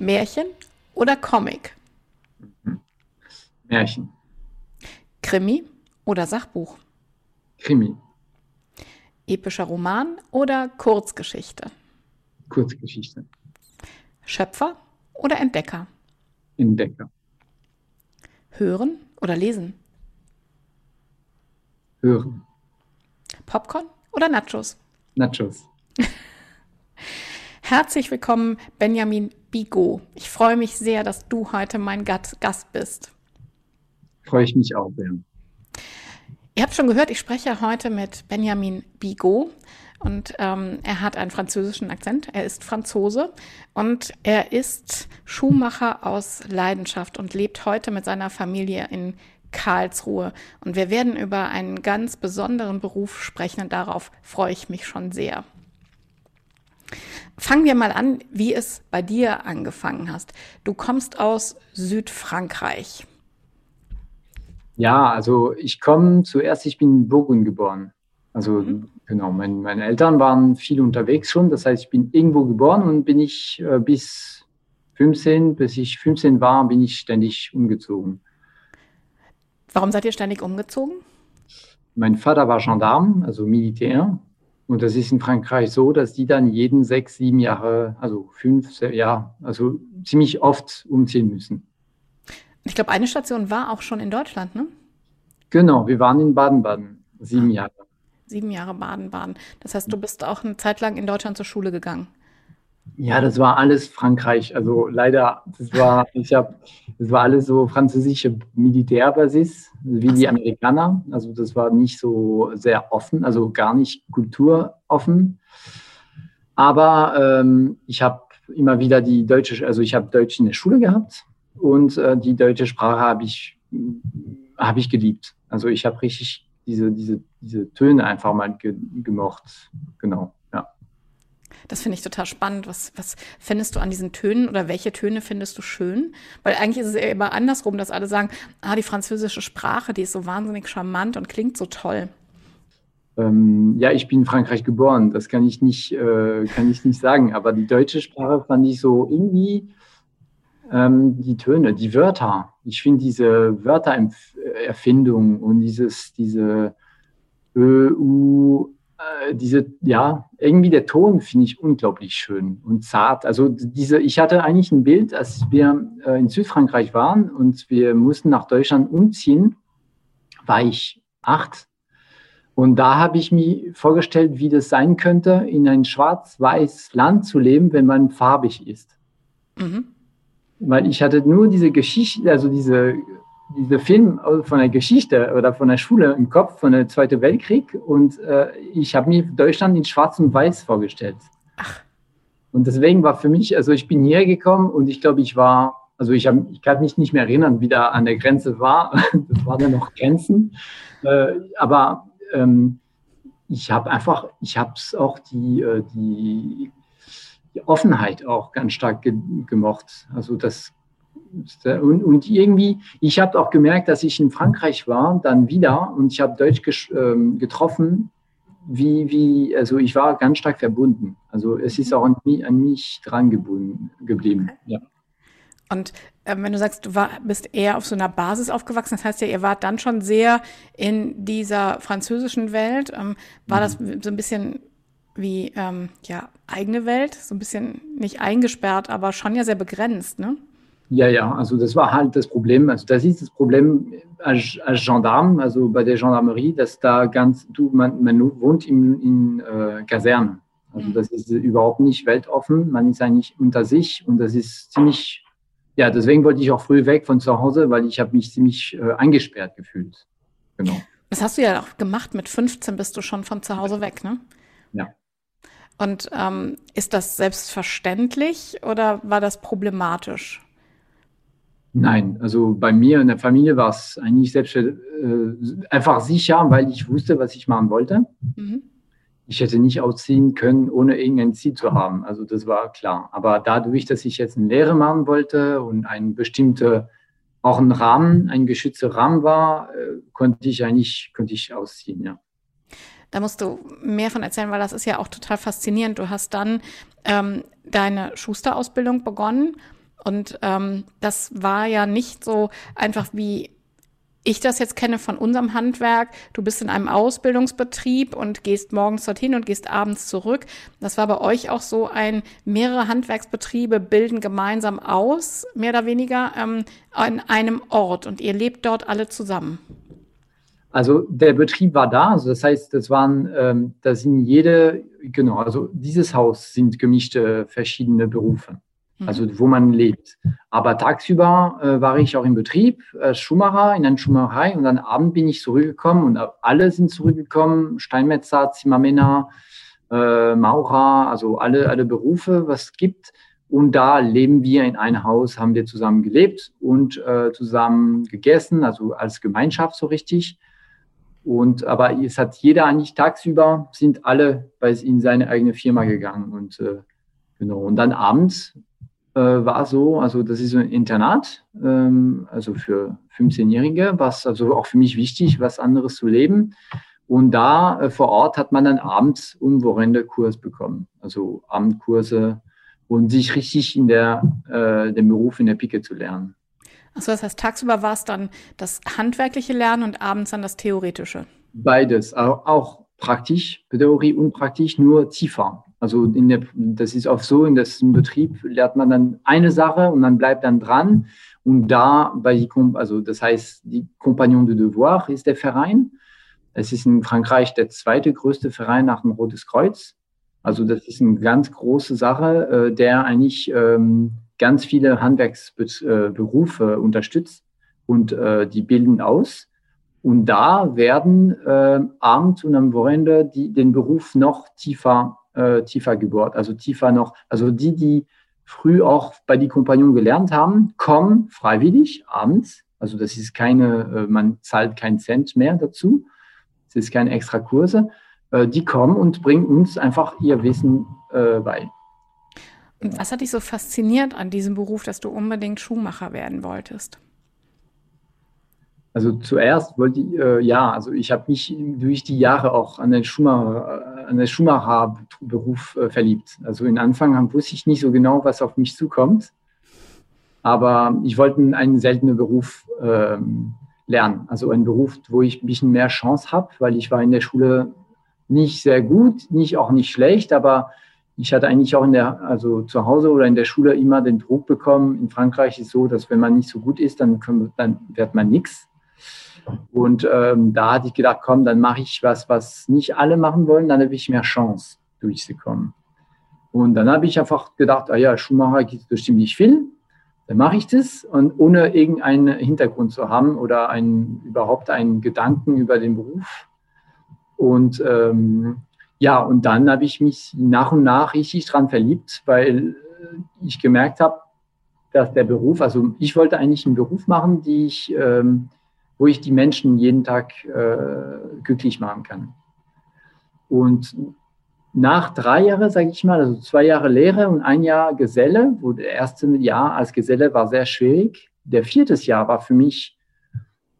Märchen oder Comic? Märchen. Krimi oder Sachbuch? Krimi. Epischer Roman oder Kurzgeschichte? Kurzgeschichte. Schöpfer oder Entdecker? Entdecker. Hören oder lesen? Hören. Popcorn oder Nachos? Nachos. Herzlich willkommen, Benjamin Bigot. Ich freue mich sehr, dass du heute mein Gast bist. Freue ich mich auch sehr. Ihr habt schon gehört, ich spreche heute mit Benjamin Bigot und ähm, er hat einen französischen Akzent. Er ist Franzose und er ist Schuhmacher aus Leidenschaft und lebt heute mit seiner Familie in Karlsruhe. Und wir werden über einen ganz besonderen Beruf sprechen und darauf freue ich mich schon sehr. Fangen wir mal an, wie es bei dir angefangen hast. Du kommst aus Südfrankreich. Ja, also ich komme zuerst, ich bin in Burgund geboren. Also mhm. genau, mein, meine Eltern waren viel unterwegs schon. Das heißt, ich bin irgendwo geboren und bin ich äh, bis 15, bis ich 15 war, bin ich ständig umgezogen. Warum seid ihr ständig umgezogen? Mein Vater war Gendarm, also Militär. Und das ist in Frankreich so, dass die dann jeden sechs, sieben Jahre, also fünf, ja, also ziemlich oft umziehen müssen. Ich glaube, eine Station war auch schon in Deutschland, ne? Genau, wir waren in Baden-Baden, sieben ah, Jahre. Sieben Jahre Baden-Baden. Das heißt, du bist auch eine Zeit lang in Deutschland zur Schule gegangen. Ja, das war alles Frankreich. Also leider, das war, ich habe, das war alles so französische Militärbasis, wie die Amerikaner. Also das war nicht so sehr offen, also gar nicht kulturoffen. Aber ähm, ich habe immer wieder die deutsche, also ich habe Deutsch in der Schule gehabt und äh, die deutsche Sprache habe ich, hab ich geliebt. Also ich habe richtig diese, diese, diese Töne einfach mal ge gemocht. Genau. Das finde ich total spannend. Was, was findest du an diesen Tönen oder welche Töne findest du schön? Weil eigentlich ist es ja immer andersrum, dass alle sagen, ah, die französische Sprache, die ist so wahnsinnig charmant und klingt so toll. Ähm, ja, ich bin in Frankreich geboren, das kann ich nicht, äh, kann ich nicht sagen. Aber die deutsche Sprache fand ich so irgendwie ähm, die Töne, die Wörter. Ich finde diese Wörtererfindung und dieses, diese Ö, U, äh, diese, ja, irgendwie der Ton finde ich unglaublich schön und zart. Also diese, ich hatte eigentlich ein Bild, als wir äh, in Südfrankreich waren und wir mussten nach Deutschland umziehen, war ich acht. Und da habe ich mir vorgestellt, wie das sein könnte, in ein schwarz-weiß Land zu leben, wenn man farbig ist. Mhm. Weil ich hatte nur diese Geschichte, also diese dieser Film von der Geschichte oder von der Schule im Kopf von der Zweiten Weltkrieg und äh, ich habe mir Deutschland in Schwarz und Weiß vorgestellt. Ach. Und deswegen war für mich, also ich bin hierher gekommen und ich glaube, ich war, also ich, hab, ich kann mich nicht mehr erinnern, wie da an der Grenze war. Das waren dann noch Grenzen. Äh, aber ähm, ich habe einfach, ich habe es auch die, äh, die, die Offenheit auch ganz stark ge gemocht. Also das und, und irgendwie, ich habe auch gemerkt, dass ich in Frankreich war, dann wieder, und ich habe Deutsch ähm, getroffen, wie, wie, also ich war ganz stark verbunden. Also es ist auch an mich, an mich dran gebunden, geblieben. Ja. Und äh, wenn du sagst, du war, bist eher auf so einer Basis aufgewachsen, das heißt ja, ihr wart dann schon sehr in dieser französischen Welt. Ähm, war mhm. das so ein bisschen wie ähm, ja eigene Welt, so ein bisschen nicht eingesperrt, aber schon ja sehr begrenzt, ne? Ja, ja, also das war halt das Problem. Also das ist das Problem als, als Gendarme, also bei der Gendarmerie, dass da ganz, du, man, man wohnt in, in äh, Kasernen. Also mhm. das ist überhaupt nicht weltoffen. Man ist eigentlich unter sich und das ist ziemlich, ja, deswegen wollte ich auch früh weg von zu Hause, weil ich habe mich ziemlich äh, eingesperrt gefühlt. Genau. Das hast du ja auch gemacht. Mit 15 bist du schon von zu Hause weg, ne? Ja. Und ähm, ist das selbstverständlich oder war das problematisch? Nein, also bei mir in der Familie war es eigentlich selbst äh, einfach sicher, weil ich wusste, was ich machen wollte. Mhm. Ich hätte nicht ausziehen können, ohne irgendein Ziel zu haben. Also das war klar. Aber dadurch, dass ich jetzt eine Lehre machen wollte und ein bestimmter, auch ein Rahmen, ein geschützter Rahmen war, äh, konnte ich eigentlich, konnte ich ausziehen, ja. Da musst du mehr von erzählen, weil das ist ja auch total faszinierend. Du hast dann ähm, deine Schusterausbildung begonnen und ähm, das war ja nicht so einfach wie ich das jetzt kenne von unserem Handwerk. Du bist in einem Ausbildungsbetrieb und gehst morgens dorthin und gehst abends zurück. Das war bei euch auch so ein, mehrere Handwerksbetriebe bilden gemeinsam aus, mehr oder weniger, ähm, an einem Ort und ihr lebt dort alle zusammen. Also der Betrieb war da, also das heißt, das waren, ähm, da sind jede, genau, also dieses Haus sind gemischte verschiedene Berufe. Also wo man lebt. Aber tagsüber äh, war ich auch im Betrieb, äh, Schuhmacher in einer Schuhmacherei und dann Abend bin ich zurückgekommen und alle sind zurückgekommen, Steinmetzer, Zimmermänner, äh, Maurer, also alle, alle Berufe, was es gibt. Und da leben wir in einem Haus, haben wir zusammen gelebt und äh, zusammen gegessen, also als Gemeinschaft so richtig. Und aber es hat jeder eigentlich tagsüber sind alle bei in seine eigene Firma gegangen und äh, genau. Und dann abends war so, also das ist ein Internat, ähm, also für 15-Jährige, was also auch für mich wichtig, was anderes zu leben. Und da äh, vor Ort hat man dann abends und Wochenende Kurs bekommen, also Abendkurse und sich richtig in der, äh, dem Beruf in der Pike zu lernen. Achso, das heißt, tagsüber war es dann das handwerkliche Lernen und abends dann das theoretische? Beides, auch praktisch, Theorie und praktisch, nur tiefer. Also in der, das ist auch so, in diesem Betrieb lernt man dann eine Sache und dann bleibt dann dran. Und da, bei die, also das heißt, die Compagnon de Devoir ist der Verein. Es ist in Frankreich der zweite größte Verein nach dem Rotes Kreuz. Also das ist eine ganz große Sache, äh, der eigentlich ähm, ganz viele Handwerksberufe unterstützt und äh, die bilden aus. Und da werden äh, abends und am Wochenende die, den Beruf noch tiefer, äh, tiefer gebohrt, also tiefer noch, also die, die früh auch bei die Kompagnon gelernt haben, kommen freiwillig abends. Also das ist keine, äh, man zahlt keinen Cent mehr dazu. Es ist keine extra Kurse. Äh, die kommen und bringen uns einfach ihr Wissen äh, bei. Und was hat dich so fasziniert an diesem Beruf, dass du unbedingt Schuhmacher werden wolltest? Also zuerst wollte ich, äh, ja, also ich habe mich durch die Jahre auch an den Schuhmacher, an den Schuhmacherberuf äh, verliebt. Also in Anfang wusste ich nicht so genau, was auf mich zukommt. Aber ich wollte einen seltenen Beruf ähm, lernen. Also einen Beruf, wo ich ein bisschen mehr Chance habe, weil ich war in der Schule nicht sehr gut, nicht auch nicht schlecht, aber ich hatte eigentlich auch in der, also zu Hause oder in der Schule immer den Druck bekommen. In Frankreich ist es so, dass wenn man nicht so gut ist, dann, können, dann wird man nichts. Und ähm, da hatte ich gedacht, komm, dann mache ich was, was nicht alle machen wollen, dann habe ich mehr Chance, durchzukommen. Und dann habe ich einfach gedacht, ah ja, Schuhmacher gibt es bestimmt nicht viel. Dann mache ich das und ohne irgendeinen Hintergrund zu haben oder einen, überhaupt einen Gedanken über den Beruf. Und ähm, ja, und dann habe ich mich nach und nach richtig dran verliebt, weil ich gemerkt habe, dass der Beruf, also ich wollte eigentlich einen Beruf machen, die ich, ähm, wo ich die Menschen jeden Tag äh, glücklich machen kann. Und nach drei Jahren, sage ich mal, also zwei Jahre Lehre und ein Jahr Geselle, wo der erste Jahr als Geselle war sehr schwierig. Der vierte Jahr war für mich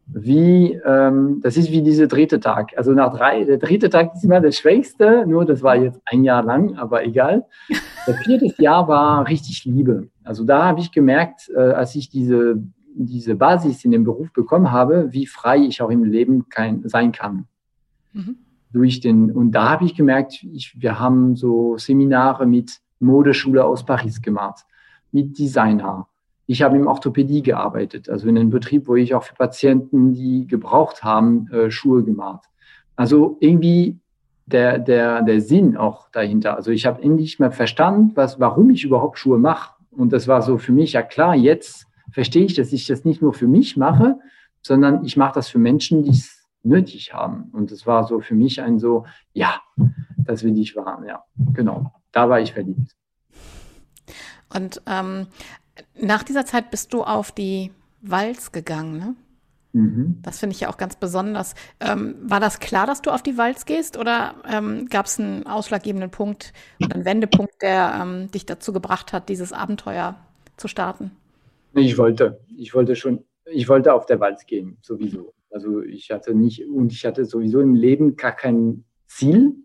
wie, ähm, das ist wie dieser dritte Tag. Also nach drei, der dritte Tag ist immer der schwächste, nur das war jetzt ein Jahr lang, aber egal. Der vierte Jahr war richtig Liebe. Also da habe ich gemerkt, äh, als ich diese, diese Basis in dem Beruf bekommen habe, wie frei ich auch im Leben kein, sein kann. Mhm. Durch den, und da habe ich gemerkt, ich, wir haben so Seminare mit Modeschule aus Paris gemacht, mit Designer, ich habe im Orthopädie gearbeitet, also in einem Betrieb, wo ich auch für Patienten, die gebraucht haben, äh, Schuhe gemacht. Also irgendwie der, der, der Sinn auch dahinter. Also ich habe endlich mal verstanden, was, warum ich überhaupt Schuhe mache. Und das war so für mich, ja klar, jetzt verstehe ich, dass ich das nicht nur für mich mache, sondern ich mache das für Menschen, die es nötig haben. Und das war so für mich ein so, ja, das will ich wahren, ja, genau. Da war ich verliebt. Und ähm, nach dieser Zeit bist du auf die Walz gegangen, ne? Mhm. Das finde ich ja auch ganz besonders. Ähm, war das klar, dass du auf die Walz gehst oder ähm, gab es einen ausschlaggebenden Punkt oder einen Wendepunkt, der ähm, dich dazu gebracht hat, dieses Abenteuer zu starten? Ich wollte, ich wollte schon, ich wollte auf der Walz gehen, sowieso. Also ich hatte nicht, und ich hatte sowieso im Leben gar kein Ziel.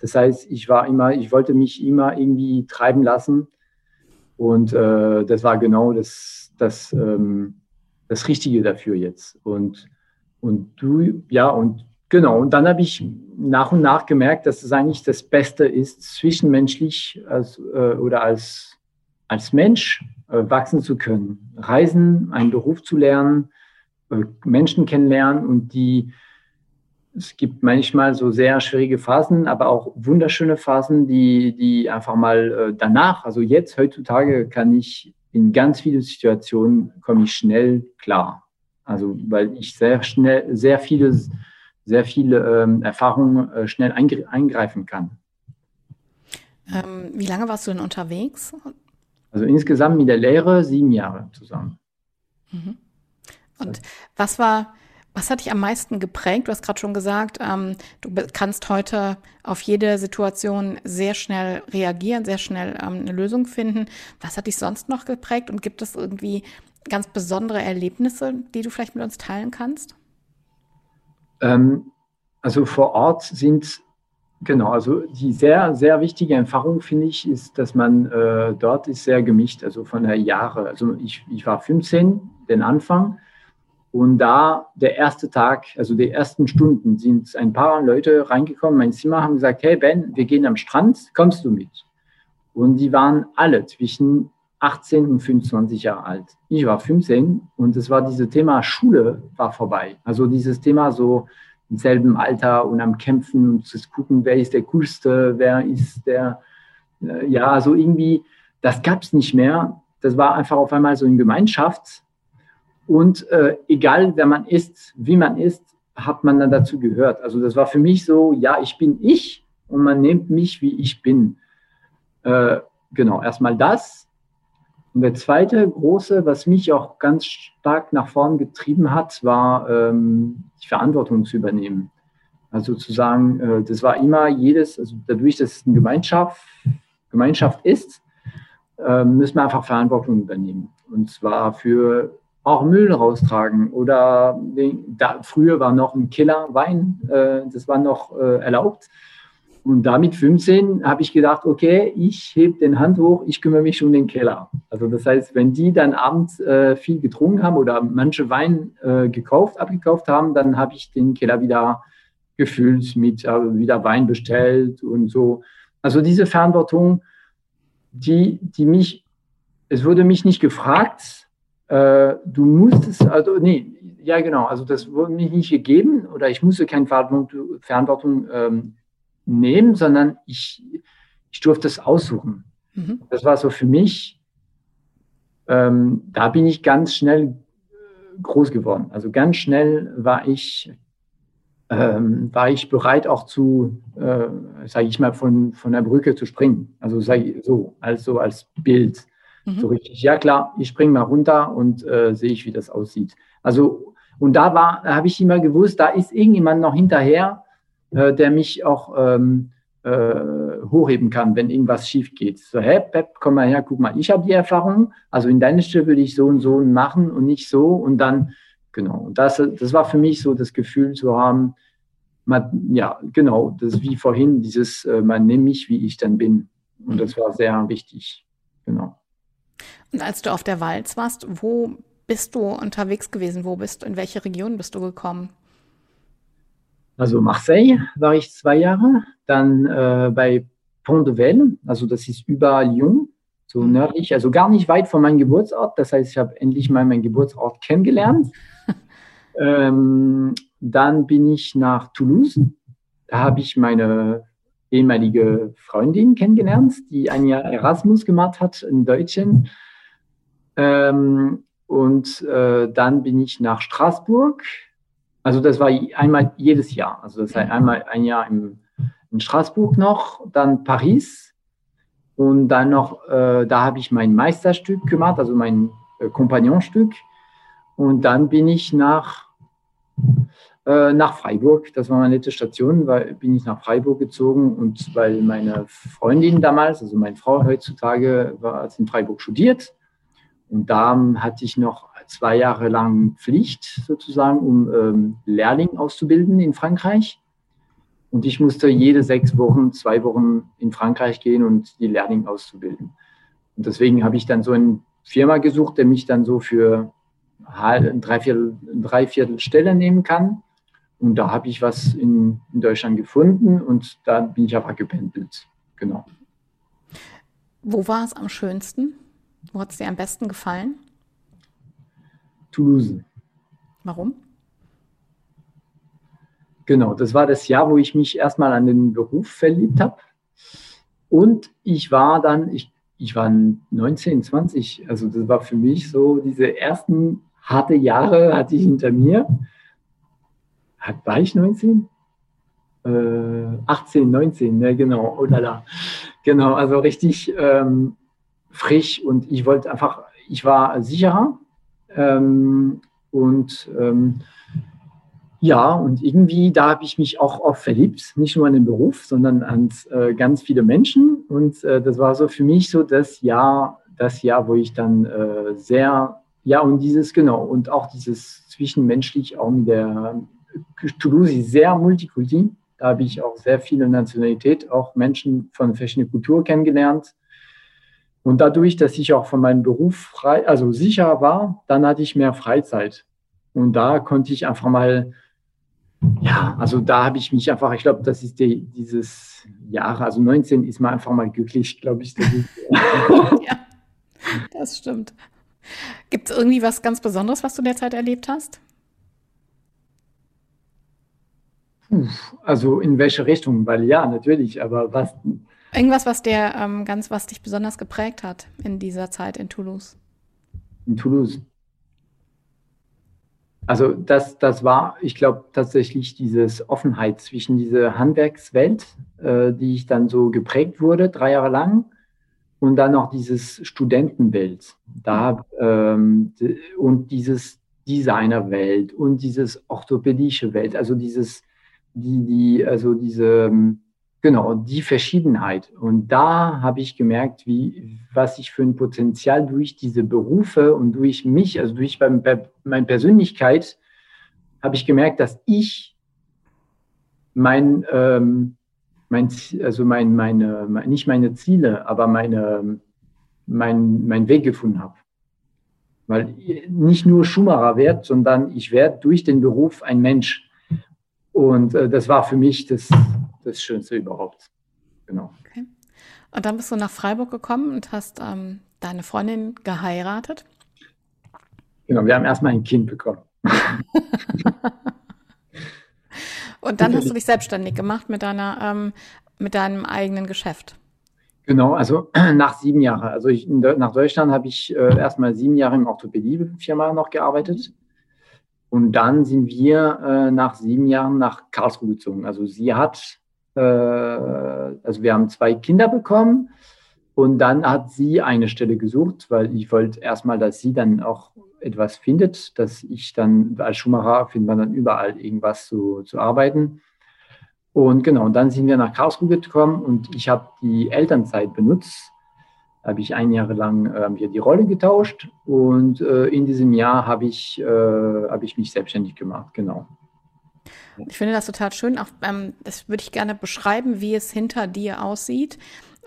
Das heißt, ich war immer, ich wollte mich immer irgendwie treiben lassen. Und äh, das war genau das, das, ähm, das Richtige dafür jetzt. Und, und du, ja, und genau. Und dann habe ich nach und nach gemerkt, dass es eigentlich das Beste ist, zwischenmenschlich als, äh, oder als, als Mensch äh, wachsen zu können. Reisen, einen Beruf zu lernen, äh, Menschen kennenlernen und die, es gibt manchmal so sehr schwierige Phasen, aber auch wunderschöne Phasen, die, die einfach mal äh, danach, also jetzt, heutzutage kann ich in ganz viele Situationen komme ich schnell klar. Also weil ich sehr schnell, sehr viele, sehr viele ähm, Erfahrungen schnell eingreifen kann. Ähm, wie lange warst du denn unterwegs? Also insgesamt mit der Lehre sieben Jahre zusammen. Mhm. Und was war, was hat dich am meisten geprägt? Du hast gerade schon gesagt, ähm, du kannst heute auf jede Situation sehr schnell reagieren, sehr schnell ähm, eine Lösung finden. Was hat dich sonst noch geprägt und gibt es irgendwie ganz besondere Erlebnisse, die du vielleicht mit uns teilen kannst? Ähm, also vor Ort sind Genau, also die sehr, sehr wichtige Erfahrung, finde ich, ist, dass man äh, dort ist sehr gemischt, also von der Jahre. Also ich, ich war 15, den Anfang, und da der erste Tag, also die ersten Stunden, sind ein paar Leute reingekommen in mein Zimmer, haben gesagt, hey Ben, wir gehen am Strand, kommst du mit? Und die waren alle zwischen 18 und 25 Jahre alt. Ich war 15 und es war dieses Thema Schule war vorbei. Also dieses Thema so im selben Alter und am Kämpfen und zu gucken, wer ist der Coolste, wer ist der, äh, ja, so irgendwie, das gab es nicht mehr. Das war einfach auf einmal so eine Gemeinschaft und äh, egal, wer man ist, wie man ist, hat man dann dazu gehört. Also das war für mich so, ja, ich bin ich und man nimmt mich, wie ich bin. Äh, genau, erstmal das. Und der zweite große, was mich auch ganz stark nach vorn getrieben hat, war ähm, die Verantwortung zu übernehmen. Also zu sagen, äh, das war immer jedes, also dadurch, dass es eine Gemeinschaft, Gemeinschaft ist, äh, müssen wir einfach Verantwortung übernehmen. Und zwar für auch Müll raustragen oder da, früher war noch ein Killer Wein, äh, das war noch äh, erlaubt. Und damit 15 habe ich gedacht, okay, ich hebe den Hand hoch, ich kümmere mich um den Keller. Also das heißt, wenn die dann abends äh, viel getrunken haben oder manche Wein äh, gekauft, abgekauft haben, dann habe ich den Keller wieder gefüllt mit äh, wieder Wein bestellt und so. Also diese Verantwortung, die, die mich, es wurde mich nicht gefragt, äh, du musstest, also nee, ja genau, also das wurde mir nicht gegeben oder ich musste keine Verantwortung, Verantwortung ähm, nehmen, sondern ich, ich durfte es aussuchen. Mhm. Das war so für mich, ähm, da bin ich ganz schnell groß geworden. Also ganz schnell war ich, ähm, war ich bereit auch zu, äh, sage ich mal, von, von der Brücke zu springen. Also sage so, also als Bild. Mhm. So richtig, ja klar, ich springe mal runter und äh, sehe ich, wie das aussieht. Also, und da war, da habe ich immer gewusst, da ist irgendjemand noch hinterher, äh, der mich auch ähm, äh, hochheben kann, wenn irgendwas schief geht. So, hey, Pep, komm mal her, guck mal, ich habe die Erfahrung, also in deiner Stelle würde ich so und so machen und nicht so und dann, genau. Und das, das war für mich so das Gefühl zu haben, man, ja, genau, das ist wie vorhin, dieses, äh, man nimmt mich, wie ich dann bin. Und das war sehr wichtig, genau. Und als du auf der Walz warst, wo bist du unterwegs gewesen? Wo bist du, in welche Region bist du gekommen? Also Marseille war ich zwei Jahre, dann äh, bei Pont de Velle, also das ist über Lyon, so mhm. nördlich, also gar nicht weit von meinem Geburtsort. Das heißt, ich habe endlich mal meinen Geburtsort kennengelernt. ähm, dann bin ich nach Toulouse. Da habe ich meine ehemalige Freundin kennengelernt, die ein Jahr Erasmus gemacht hat in Deutschland. Ähm, und äh, dann bin ich nach Straßburg. Also das war einmal jedes Jahr. Also das heißt einmal ein Jahr im, in Straßburg noch, dann Paris. Und dann noch, äh, da habe ich mein Meisterstück gemacht, also mein äh, Kompagnonstück. Und dann bin ich nach äh, nach Freiburg. Das war meine letzte Station, weil bin ich nach Freiburg gezogen und weil meine Freundin damals, also meine Frau heutzutage, war in Freiburg studiert. Und da hatte ich noch zwei Jahre lang Pflicht sozusagen, um ähm, Lehrling auszubilden in Frankreich. Und ich musste jede sechs Wochen, zwei Wochen in Frankreich gehen und die Lehrling auszubilden. Und deswegen habe ich dann so eine Firma gesucht, der mich dann so für ein Dreiviertel, Dreiviertel Stelle nehmen kann. Und da habe ich was in, in Deutschland gefunden und da bin ich einfach gependelt. Genau. Wo war es am schönsten? Wo hat es dir am besten gefallen? Toulouse. Warum? Genau, das war das Jahr, wo ich mich erstmal an den Beruf verliebt habe. Und ich war dann, ich, ich war 19, 20, also das war für mich so, diese ersten harte Jahre hatte ich hinter mir. War ich 19? Äh, 18, 19, ne, genau, oh lala. Genau, also richtig ähm, frisch und ich wollte einfach, ich war sicherer ähm, und ähm, ja, und irgendwie, da habe ich mich auch oft verliebt, nicht nur an den Beruf, sondern an äh, ganz viele Menschen. Und äh, das war so für mich so das Jahr, das Jahr, wo ich dann äh, sehr, ja, und dieses, genau, und auch dieses zwischenmenschlich auch mit der Toulouse sehr multikulti. Da habe ich auch sehr viele Nationalität, auch Menschen von verschiedenen Kulturen kennengelernt. Und dadurch, dass ich auch von meinem Beruf frei, also sicher war, dann hatte ich mehr Freizeit. Und da konnte ich einfach mal, ja, also da habe ich mich einfach, ich glaube, das ist die, dieses Jahr, also 19 ist man einfach mal glücklich, glaube ich. Das ja, das stimmt. Gibt es irgendwie was ganz Besonderes, was du derzeit erlebt hast? Also in welche Richtung? Weil ja, natürlich, aber was, Irgendwas, was der ähm, ganz, was dich besonders geprägt hat in dieser Zeit in Toulouse. In Toulouse. Also das, das war, ich glaube, tatsächlich diese Offenheit zwischen dieser Handwerkswelt, äh, die ich dann so geprägt wurde, drei Jahre lang, und dann noch dieses Studentenwelt da, ähm, und dieses Designerwelt und dieses orthopädische Welt, also dieses, die, die, also diese ähm, Genau, die Verschiedenheit. Und da habe ich gemerkt, wie, was ich für ein Potenzial durch diese Berufe und durch mich, also durch meine Persönlichkeit, habe ich gemerkt, dass ich mein, ähm, mein also mein, meine, nicht meine Ziele, aber meine, mein, mein Weg gefunden habe. Weil nicht nur Schuhmacher wird, sondern ich werde durch den Beruf ein Mensch. Und äh, das war für mich das, das Schönste überhaupt. Genau. Okay. Und dann bist du nach Freiburg gekommen und hast ähm, deine Freundin geheiratet. Genau, wir haben erstmal ein Kind bekommen. und dann hast du dich selbstständig gemacht mit deiner, ähm, mit deinem eigenen Geschäft. Genau, also nach sieben Jahren. Also ich, nach Deutschland habe ich äh, erstmal sieben Jahre im Orthopädie-Firma noch gearbeitet. Und dann sind wir äh, nach sieben Jahren nach Karlsruhe gezogen. Also sie hat äh, also wir haben zwei Kinder bekommen und dann hat sie eine Stelle gesucht, weil ich wollte erstmal, dass sie dann auch etwas findet, dass ich dann als Schuhmacher findet man dann überall irgendwas zu, zu arbeiten. Und genau, dann sind wir nach Karlsruhe gekommen und ich habe die Elternzeit benutzt. Da habe ich ein Jahr lang äh, wir die Rolle getauscht und äh, in diesem Jahr habe ich, äh, hab ich mich selbstständig gemacht, genau. Ich finde das total schön. Auch, ähm, das würde ich gerne beschreiben, wie es hinter dir aussieht.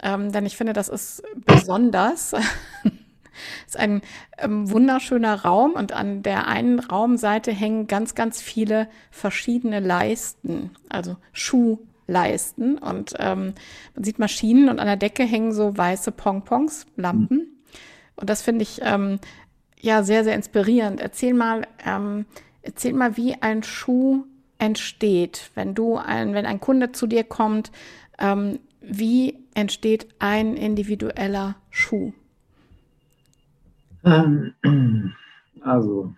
Ähm, denn ich finde, das ist besonders. Es ist ein ähm, wunderschöner Raum und an der einen Raumseite hängen ganz, ganz viele verschiedene Leisten, also Schuh, Leisten und ähm, man sieht Maschinen und an der Decke hängen so weiße Pongpongs, Lampen. Mhm. Und das finde ich ähm, ja sehr, sehr inspirierend. Erzähl mal, ähm, erzähl mal, wie ein Schuh entsteht, wenn du ein, wenn ein Kunde zu dir kommt, ähm, wie entsteht ein individueller Schuh? Ähm, also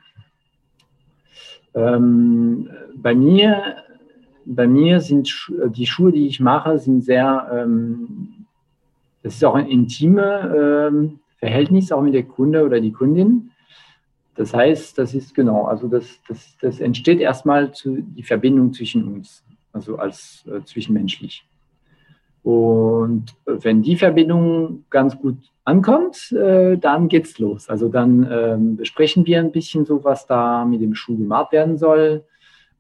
ähm, bei mir, bei mir sind die Schuhe, die ich mache, sind sehr, ähm, ist auch ein intime ähm, Verhältnis auch mit der Kunde oder die Kundin. Das heißt, das ist genau, also das, das, das entsteht erstmal zu, die Verbindung zwischen uns, also als äh, zwischenmenschlich. Und wenn die Verbindung ganz gut ankommt, äh, dann geht's los. Also dann ähm, besprechen wir ein bisschen so, was da mit dem Schuh gemacht werden soll.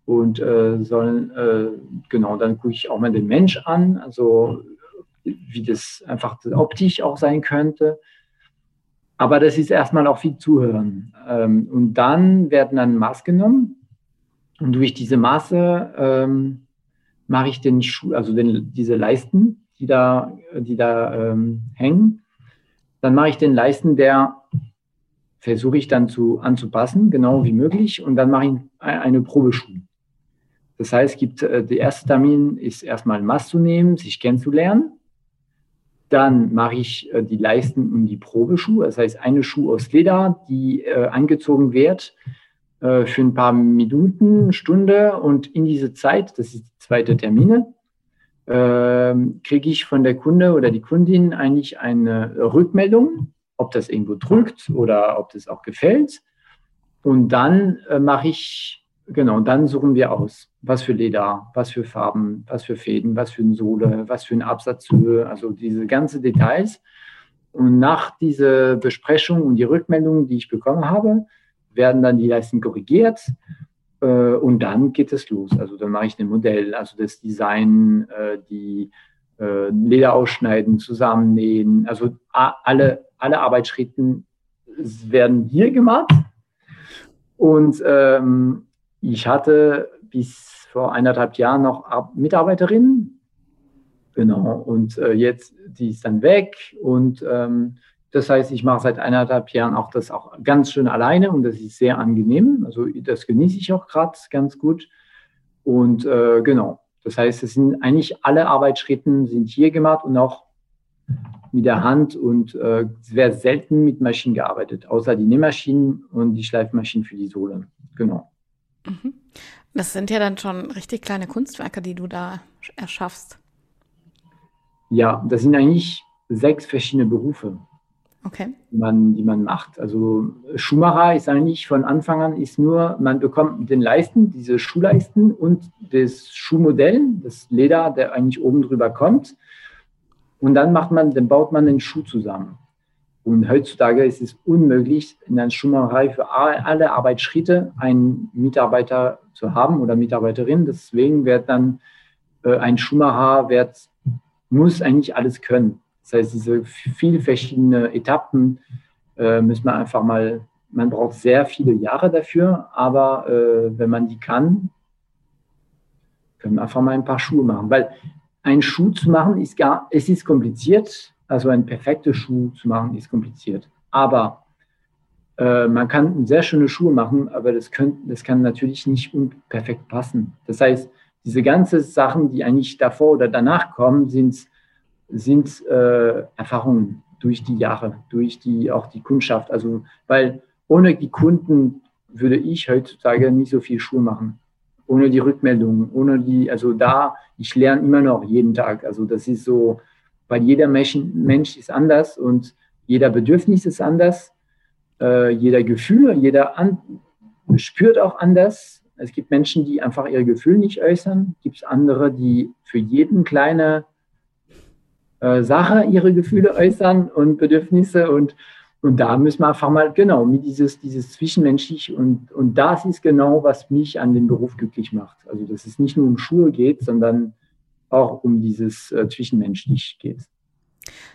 Und äh, sollen, äh, genau, dann gucke ich auch mal den Mensch an, also wie das einfach optisch auch sein könnte. Aber das ist erstmal auch viel Zuhören. Ähm, und dann werden dann Maß genommen. Und durch diese Maße ähm, mache ich den Schuh, also den, diese Leisten, die da, die da ähm, hängen. Dann mache ich den Leisten, der versuche ich dann zu, anzupassen, genau wie möglich. Und dann mache ich eine Probeschuh. Das heißt, gibt, äh, der erste Termin ist erstmal Maß zu nehmen, sich kennenzulernen. Dann mache ich äh, die Leisten und die Probeschuhe. Das heißt, eine Schuh aus Leder, die äh, angezogen wird äh, für ein paar Minuten, Stunde. Und in diese Zeit, das ist die zweite Termine, äh, kriege ich von der Kunde oder die Kundin eigentlich eine Rückmeldung, ob das irgendwo drückt oder ob das auch gefällt. Und dann mache ich, genau, dann suchen wir aus was für Leder, was für Farben, was für Fäden, was für eine Sohle, was für eine Absatzhöhe, also diese ganzen Details. Und nach dieser Besprechung und die Rückmeldungen, die ich bekommen habe, werden dann die Leisten korrigiert äh, und dann geht es los. Also dann mache ich ein Modell, also das Design, äh, die äh, Leder ausschneiden, zusammennähen, also alle, alle Arbeitsschritten werden hier gemacht. Und ähm, ich hatte bis vor eineinhalb Jahren noch Mitarbeiterin. Genau. Und äh, jetzt, die ist dann weg. Und ähm, das heißt, ich mache seit eineinhalb Jahren auch das auch ganz schön alleine und das ist sehr angenehm. Also das genieße ich auch gerade ganz gut. Und äh, genau. Das heißt, es sind eigentlich alle Arbeitsschritten sind hier gemacht und auch mit der Hand und äh, wird selten mit Maschinen gearbeitet, außer die Nähmaschinen und die Schleifmaschinen für die Sohle. Genau. Mhm. Das sind ja dann schon richtig kleine Kunstwerke, die du da erschaffst. Ja, das sind eigentlich sechs verschiedene Berufe, okay. die, man, die man macht. Also Schuhmacher ist eigentlich von Anfang an ist nur, man bekommt den Leisten, diese Schuhleisten und das Schuhmodell, das Leder, der eigentlich oben drüber kommt. Und dann macht man, dann baut man den Schuh zusammen. Und heutzutage ist es unmöglich, in einer Schuhmacherei für alle Arbeitsschritte einen Mitarbeiter zu haben oder Mitarbeiterin. Deswegen wird dann äh, ein Schuhmacher wird, muss eigentlich alles können. Das heißt, diese vielen verschiedenen Etappen äh, müssen wir einfach mal, man braucht sehr viele Jahre dafür, aber äh, wenn man die kann, können wir einfach mal ein paar Schuhe machen. Weil ein Schuh zu machen ist gar, es ist kompliziert, also ein perfekter Schuh zu machen, ist kompliziert. Aber äh, man kann sehr schöne Schuhe machen, aber das, könnt, das kann natürlich nicht perfekt passen. Das heißt, diese ganzen Sachen, die eigentlich davor oder danach kommen, sind, sind äh, Erfahrungen durch die Jahre, durch die auch die Kundschaft. Also, weil ohne die Kunden würde ich heutzutage nicht so viel Schuhe machen. Ohne die Rückmeldungen, ohne die, also da, ich lerne immer noch jeden Tag. Also das ist so, weil jeder Mensch, Mensch ist anders und jeder Bedürfnis ist anders, äh, jeder Gefühl, jeder an, spürt auch anders. Es gibt Menschen, die einfach ihre Gefühle nicht äußern. Gibt es andere, die für jeden kleine äh, Sache ihre Gefühle äußern und Bedürfnisse und und da müssen wir einfach mal, genau, mit dieses, dieses Zwischenmenschlich und, und das ist genau, was mich an dem Beruf glücklich macht. Also, dass es nicht nur um Schuhe geht, sondern auch um dieses äh, Zwischenmenschlich geht.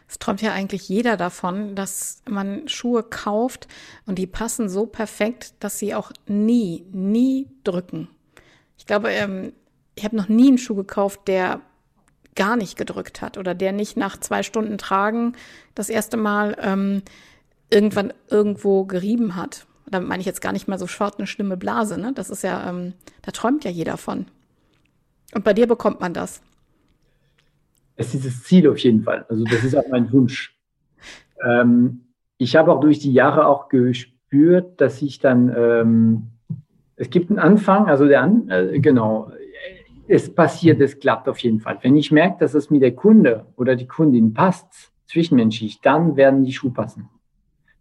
Es träumt ja eigentlich jeder davon, dass man Schuhe kauft und die passen so perfekt, dass sie auch nie, nie drücken. Ich glaube, ähm, ich habe noch nie einen Schuh gekauft, der gar nicht gedrückt hat oder der nicht nach zwei Stunden Tragen das erste Mal ähm, irgendwann irgendwo gerieben hat. Da meine ich jetzt gar nicht mal so short eine schlimme Blase, ne? Das ist ja, ähm, da träumt ja jeder von. Und bei dir bekommt man das. Es ist das Ziel auf jeden Fall. Also das ist auch mein Wunsch. Ähm, ich habe auch durch die Jahre auch gespürt, dass ich dann, ähm, es gibt einen Anfang, also der, äh, genau, es passiert, es klappt auf jeden Fall. Wenn ich merke, dass es mit der Kunde oder die Kundin passt, zwischenmenschlich, dann werden die Schuhe passen.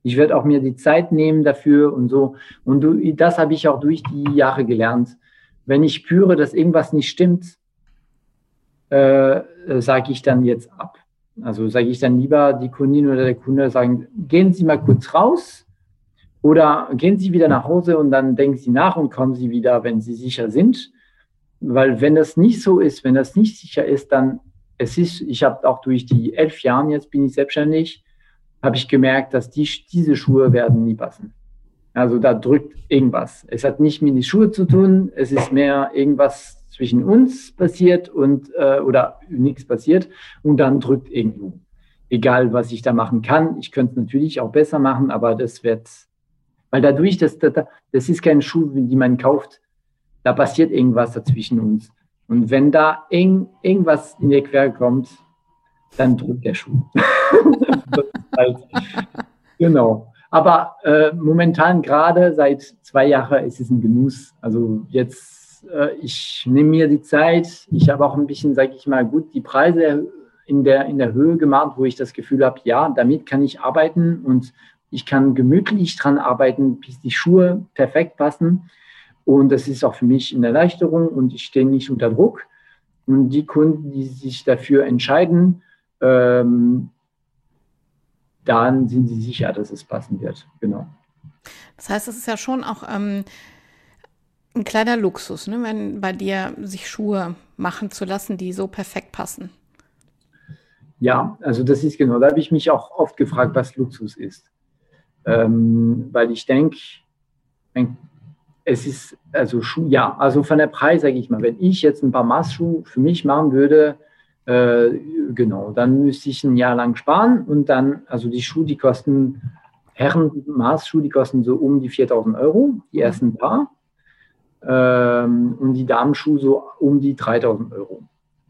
Ich werde auch mir die Zeit nehmen dafür und so. Und das habe ich auch durch die Jahre gelernt. Wenn ich spüre, dass irgendwas nicht stimmt, äh, sage ich dann jetzt ab. Also sage ich dann lieber die Kundin oder der Kunde sagen, gehen Sie mal kurz raus oder gehen Sie wieder nach Hause und dann denken Sie nach und kommen Sie wieder, wenn Sie sicher sind. Weil wenn das nicht so ist, wenn das nicht sicher ist, dann es ist, ich habe auch durch die elf Jahre jetzt bin ich selbstständig, habe ich gemerkt, dass die, diese Schuhe werden nie passen. Also da drückt irgendwas. Es hat nicht mit den Schuhe zu tun, es ist mehr irgendwas zwischen uns passiert und äh, oder nichts passiert und dann drückt irgendwo. Egal, was ich da machen kann. Ich könnte es natürlich auch besser machen, aber das wird, weil dadurch, dass das, das ist kein Schuh, die man kauft, da passiert irgendwas dazwischen uns. Und wenn da eng, irgendwas in der Quere kommt, dann drückt der Schuh. halt, genau. Aber äh, momentan gerade seit zwei Jahren ist es ein Genuss. Also jetzt, äh, ich nehme mir die Zeit. Ich habe auch ein bisschen, sage ich mal, gut die Preise in der, in der Höhe gemacht, wo ich das Gefühl habe, ja, damit kann ich arbeiten und ich kann gemütlich dran arbeiten, bis die Schuhe perfekt passen. Und das ist auch für mich eine Erleichterung und ich stehe nicht unter Druck. Und die Kunden, die sich dafür entscheiden, ähm, dann sind sie sicher, dass es passen wird. Genau. Das heißt, es ist ja schon auch ähm, ein kleiner Luxus, ne? wenn bei dir sich Schuhe machen zu lassen, die so perfekt passen. Ja, also das ist genau, da habe ich mich auch oft gefragt, was Luxus ist. Ähm, weil ich denke, es ist, also Schuh, ja, also von der Preis, sage ich mal, wenn ich jetzt ein paar Maßschuhe für mich machen würde, äh, genau, dann müsste ich ein Jahr lang sparen und dann, also die Schuhe, die kosten, Herren-Maßschuhe, die kosten so um die 4000 Euro, die ersten paar. Ähm, und die Damenschuhe so um die 3000 Euro.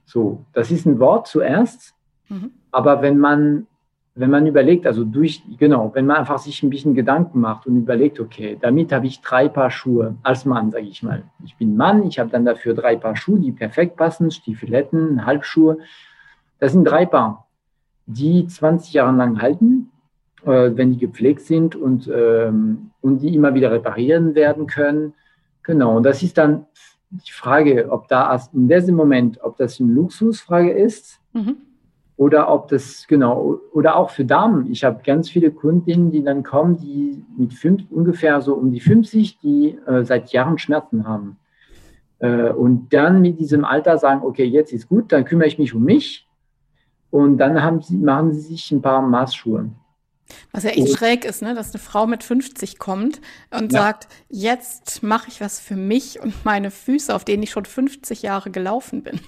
So, das ist ein Wort zuerst, mhm. aber wenn man wenn man überlegt, also durch, genau, wenn man einfach sich ein bisschen Gedanken macht und überlegt, okay, damit habe ich drei Paar Schuhe als Mann, sage ich mal. Ich bin Mann, ich habe dann dafür drei Paar Schuhe, die perfekt passen, Stiefeletten, Halbschuhe. Das sind drei Paar, die 20 Jahre lang halten, äh, wenn die gepflegt sind und, ähm, und die immer wieder reparieren werden können. Genau, und das ist dann die Frage, ob da in diesem Moment, ob das eine Luxusfrage ist. Mhm oder ob das, genau, oder auch für Damen. Ich habe ganz viele Kundinnen, die dann kommen, die mit fünf, ungefähr so um die 50, die äh, seit Jahren Schmerzen haben. Äh, und dann mit diesem Alter sagen, okay, jetzt ist gut, dann kümmere ich mich um mich. Und dann haben sie, machen sie sich ein paar Maßschuhe. Was ja echt und, schräg ist, ne? dass eine Frau mit 50 kommt und ja. sagt, jetzt mache ich was für mich und meine Füße, auf denen ich schon 50 Jahre gelaufen bin.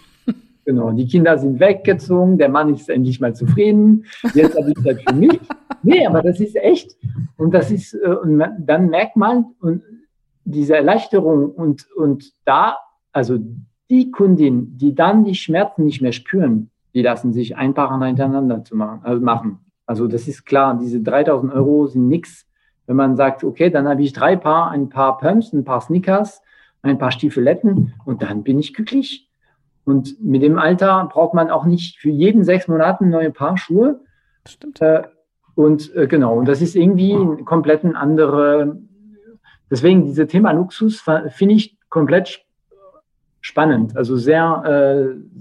Genau, die Kinder sind weggezogen, der Mann ist endlich mal zufrieden, jetzt habe ich das für mich. Nee, aber das ist echt. Und das ist, äh, und dann merkt man und diese Erleichterung und, und da, also die Kundin, die dann die Schmerzen nicht mehr spüren, die lassen sich ein paar hintereinander zu machen, also machen. Also das ist klar, diese 3000 Euro sind nichts. Wenn man sagt, okay, dann habe ich drei Paar, ein paar Pumps, ein paar Sneakers, ein paar Stiefeletten und dann bin ich glücklich. Und mit dem Alter braucht man auch nicht für jeden sechs Monate neue Paar Schuhe. Stimmt. Äh, und äh, genau, und das ist irgendwie ein komplett ein andere. Deswegen, dieses Thema Luxus finde ich komplett spannend. Also sehr, äh,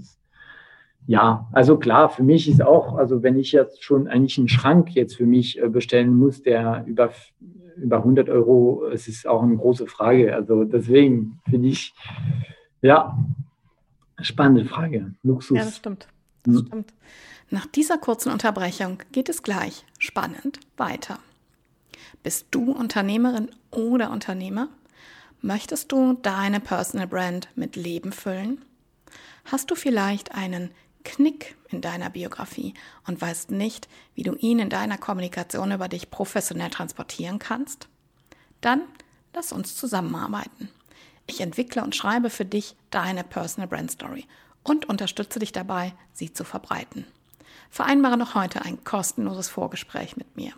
ja, also klar, für mich ist auch, also wenn ich jetzt schon eigentlich einen Schrank jetzt für mich äh, bestellen muss, der über, über 100 Euro, es ist auch eine große Frage. Also deswegen finde ich, ja, Spannende Frage. Luxus. Ja, das stimmt. Das hm. stimmt. Nach dieser kurzen Unterbrechung geht es gleich spannend weiter. Bist du Unternehmerin oder Unternehmer? Möchtest du deine Personal Brand mit Leben füllen? Hast du vielleicht einen Knick in deiner Biografie und weißt nicht, wie du ihn in deiner Kommunikation über dich professionell transportieren kannst? Dann lass uns zusammenarbeiten. Ich entwickle und schreibe für dich deine Personal Brand Story und unterstütze dich dabei, sie zu verbreiten. Vereinbare noch heute ein kostenloses Vorgespräch mit mir.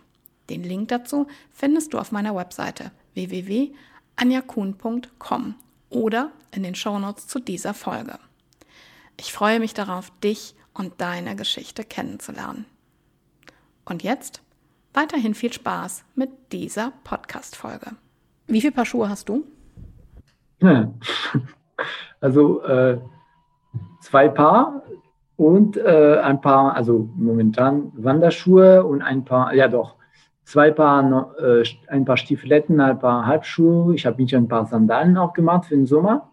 Den Link dazu findest du auf meiner Webseite www.anjakun.com oder in den Shownotes zu dieser Folge. Ich freue mich darauf, dich und deine Geschichte kennenzulernen. Und jetzt weiterhin viel Spaß mit dieser Podcast-Folge. Wie viele Paar Schuhe hast du? Also äh, zwei Paar und äh, ein paar, also momentan Wanderschuhe und ein paar, ja doch, zwei Paar, äh, ein paar Stiefeletten, ein paar Halbschuhe. Ich habe mich ein paar Sandalen auch gemacht für den Sommer.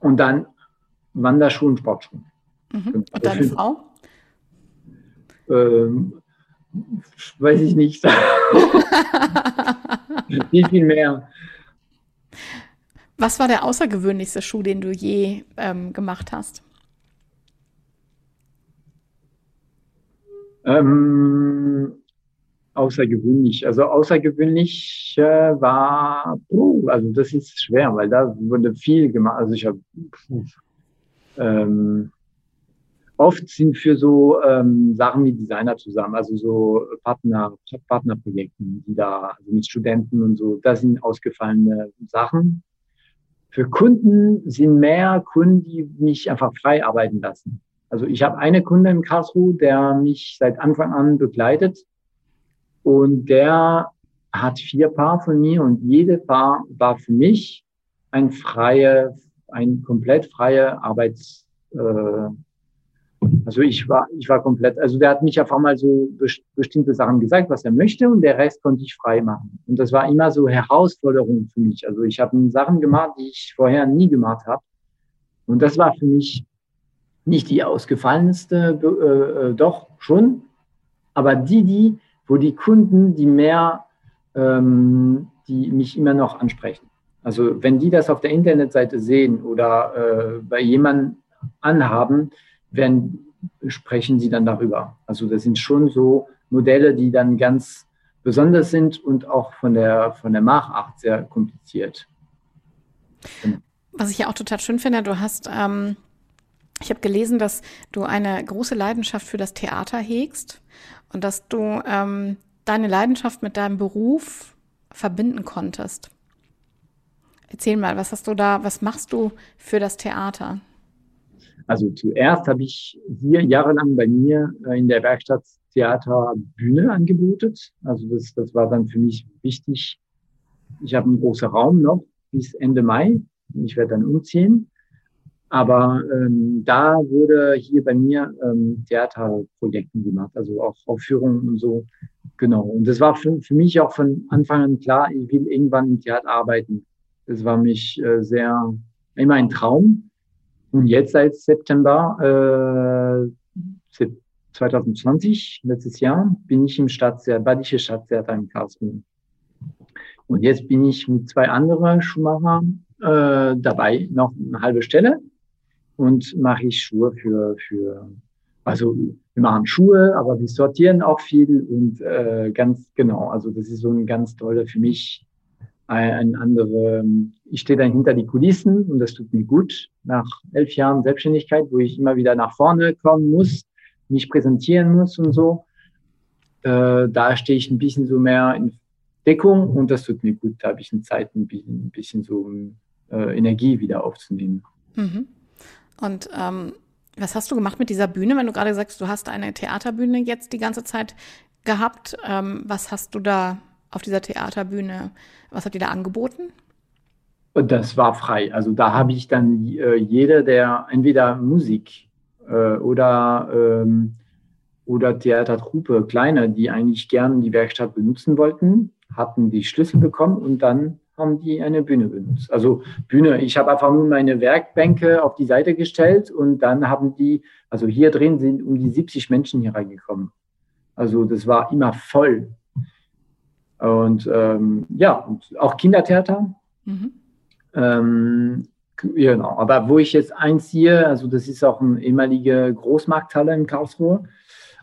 Und dann Wanderschuhe und Sportschuhe. Mhm. Und also deine Frau? Ähm, weiß ich nicht. Wie viel mehr. Was war der außergewöhnlichste Schuh, den du je ähm, gemacht hast? Ähm, außergewöhnlich. Also außergewöhnlich äh, war, oh, also das ist schwer, weil da wurde viel gemacht. Also ich habe ähm, oft sind für so ähm, Sachen wie Designer zusammen, also so Partner, Partnerprojekten, die da also mit Studenten und so, das sind ausgefallene Sachen. Für Kunden sind mehr Kunden, die mich einfach frei arbeiten lassen. Also ich habe eine Kunde in Karlsruhe, der mich seit Anfang an begleitet und der hat vier Paar von mir und jede Paar war für mich ein freie, ein komplett freie Arbeits, äh, also ich war, ich war komplett, also der hat mich einfach mal so bestimmte Sachen gesagt, was er möchte und der Rest konnte ich frei machen. Und das war immer so Herausforderung für mich. Also ich habe Sachen gemacht, die ich vorher nie gemacht habe. Und das war für mich nicht die ausgefallenste, äh, äh, doch schon, aber die, die, wo die Kunden, die mehr, ähm, die mich immer noch ansprechen. Also wenn die das auf der Internetseite sehen oder äh, bei jemandem anhaben, werden, sprechen sie dann darüber. Also das sind schon so Modelle, die dann ganz besonders sind und auch von der, von der Machart sehr kompliziert. Was ich ja auch total schön finde, du hast, ähm, ich habe gelesen, dass du eine große Leidenschaft für das Theater hegst und dass du ähm, deine Leidenschaft mit deinem Beruf verbinden konntest. Erzähl mal, was hast du da, was machst du für das Theater? Also zuerst habe ich hier jahrelang bei mir äh, in der Werkstatt Theater Bühne angebotet. Also das, das war dann für mich wichtig. Ich habe einen großen Raum noch bis Ende Mai. Ich werde dann umziehen. Aber ähm, da wurde hier bei mir ähm, Theaterprojekten gemacht, also auch Aufführungen und so. Genau. Und das war für, für mich auch von Anfang an klar, ich will irgendwann im Theater arbeiten. Das war mich äh, sehr immer ein Traum. Und jetzt seit September äh, 2020, letztes Jahr, bin ich im Stadttheater, Badische Stadttheater in Karlsruhe. Und jetzt bin ich mit zwei anderen Schuhmacher äh, dabei, noch eine halbe Stelle und mache ich Schuhe für, für, also wir machen Schuhe, aber wir sortieren auch viel und äh, ganz genau, also das ist so ein ganz toller für mich ein andere, ich stehe dann hinter die Kulissen und das tut mir gut. Nach elf Jahren Selbstständigkeit, wo ich immer wieder nach vorne kommen muss, mich präsentieren muss und so, äh, da stehe ich ein bisschen so mehr in Deckung und das tut mir gut. Da habe ich eine Zeit, ein bisschen, ein bisschen so äh, Energie wieder aufzunehmen. Mhm. Und ähm, was hast du gemacht mit dieser Bühne, wenn du gerade sagst, du hast eine Theaterbühne jetzt die ganze Zeit gehabt? Ähm, was hast du da auf dieser Theaterbühne, was habt ihr da angeboten? Das war frei. Also da habe ich dann äh, jeder, der entweder Musik äh, oder, ähm, oder Theatertruppe, kleine, die eigentlich gern die Werkstatt benutzen wollten, hatten die Schlüssel bekommen und dann haben die eine Bühne benutzt. Also Bühne, ich habe einfach nur meine Werkbänke auf die Seite gestellt und dann haben die, also hier drin sind um die 70 Menschen hier reingekommen. Also das war immer voll. Und ähm, ja, und auch Kindertheater. Mhm. Ähm, Genau, aber wo ich jetzt einziehe, also das ist auch eine ehemalige Großmarkthalle in Karlsruhe.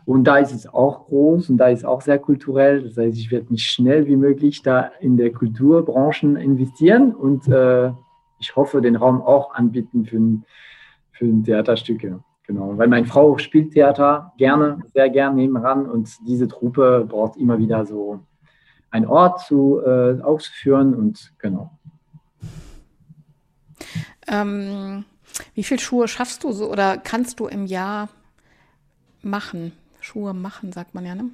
Und da ist es auch groß und da ist auch sehr kulturell. Das heißt, ich werde mich schnell wie möglich da in der Kulturbranchen investieren und äh, ich hoffe, den Raum auch anbieten für, für Theaterstücke. Genau, weil meine Frau spielt Theater gerne, sehr gerne nebenan und diese Truppe braucht immer wieder so einen Ort zu äh, auszuführen und genau. Ähm, wie viele Schuhe schaffst du so oder kannst du im Jahr machen? Schuhe machen, sagt man ja, ne?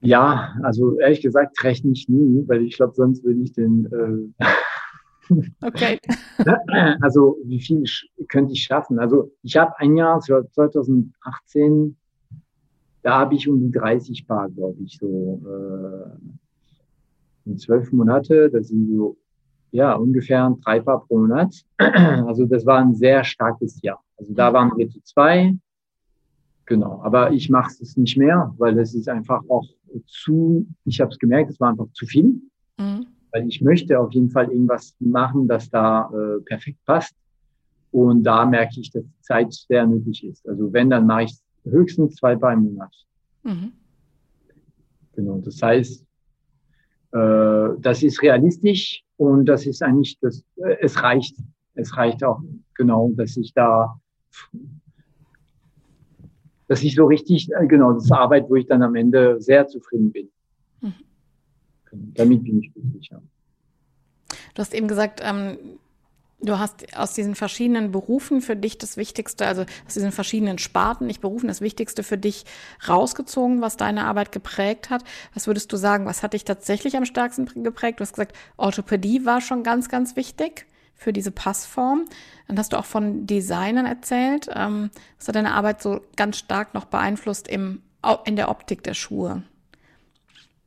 Ja, also ehrlich gesagt rechne ich nie, weil ich glaube, sonst würde ich den. Äh okay. also wie viel könnte ich schaffen? Also ich habe ein Jahr, 2018, da habe ich um die 30 Paar, glaube ich, so äh, in zwölf Monate. Das sind so ja ungefähr drei Paar pro Monat. Also das war ein sehr starkes Jahr. Also da waren wir zu zwei. Genau, aber ich mache es nicht mehr, weil es ist einfach auch zu, ich habe es gemerkt, es war einfach zu viel. Mhm. Weil ich möchte auf jeden Fall irgendwas machen, das da äh, perfekt passt. Und da merke ich, dass die Zeit sehr nötig ist. Also wenn, dann mache ich höchstens zwei Paar im Monat. Mhm. Genau, das heißt, äh, das ist realistisch und das ist eigentlich, das, äh, es reicht. Es reicht auch genau, dass ich da, dass ich so richtig, äh, genau, das ist Arbeit, wo ich dann am Ende sehr zufrieden bin. Mhm. Damit bin ich glücklich. Ja. Du hast eben gesagt, ähm, du hast aus diesen verschiedenen Berufen für dich das Wichtigste, also aus diesen verschiedenen Sparten, nicht Berufen, das Wichtigste für dich rausgezogen, was deine Arbeit geprägt hat. Was würdest du sagen, was hat dich tatsächlich am stärksten geprägt? Du hast gesagt, Orthopädie war schon ganz, ganz wichtig für diese Passform. Dann hast du auch von Designern erzählt. Ähm, was hat deine Arbeit so ganz stark noch beeinflusst im, in der Optik der Schuhe?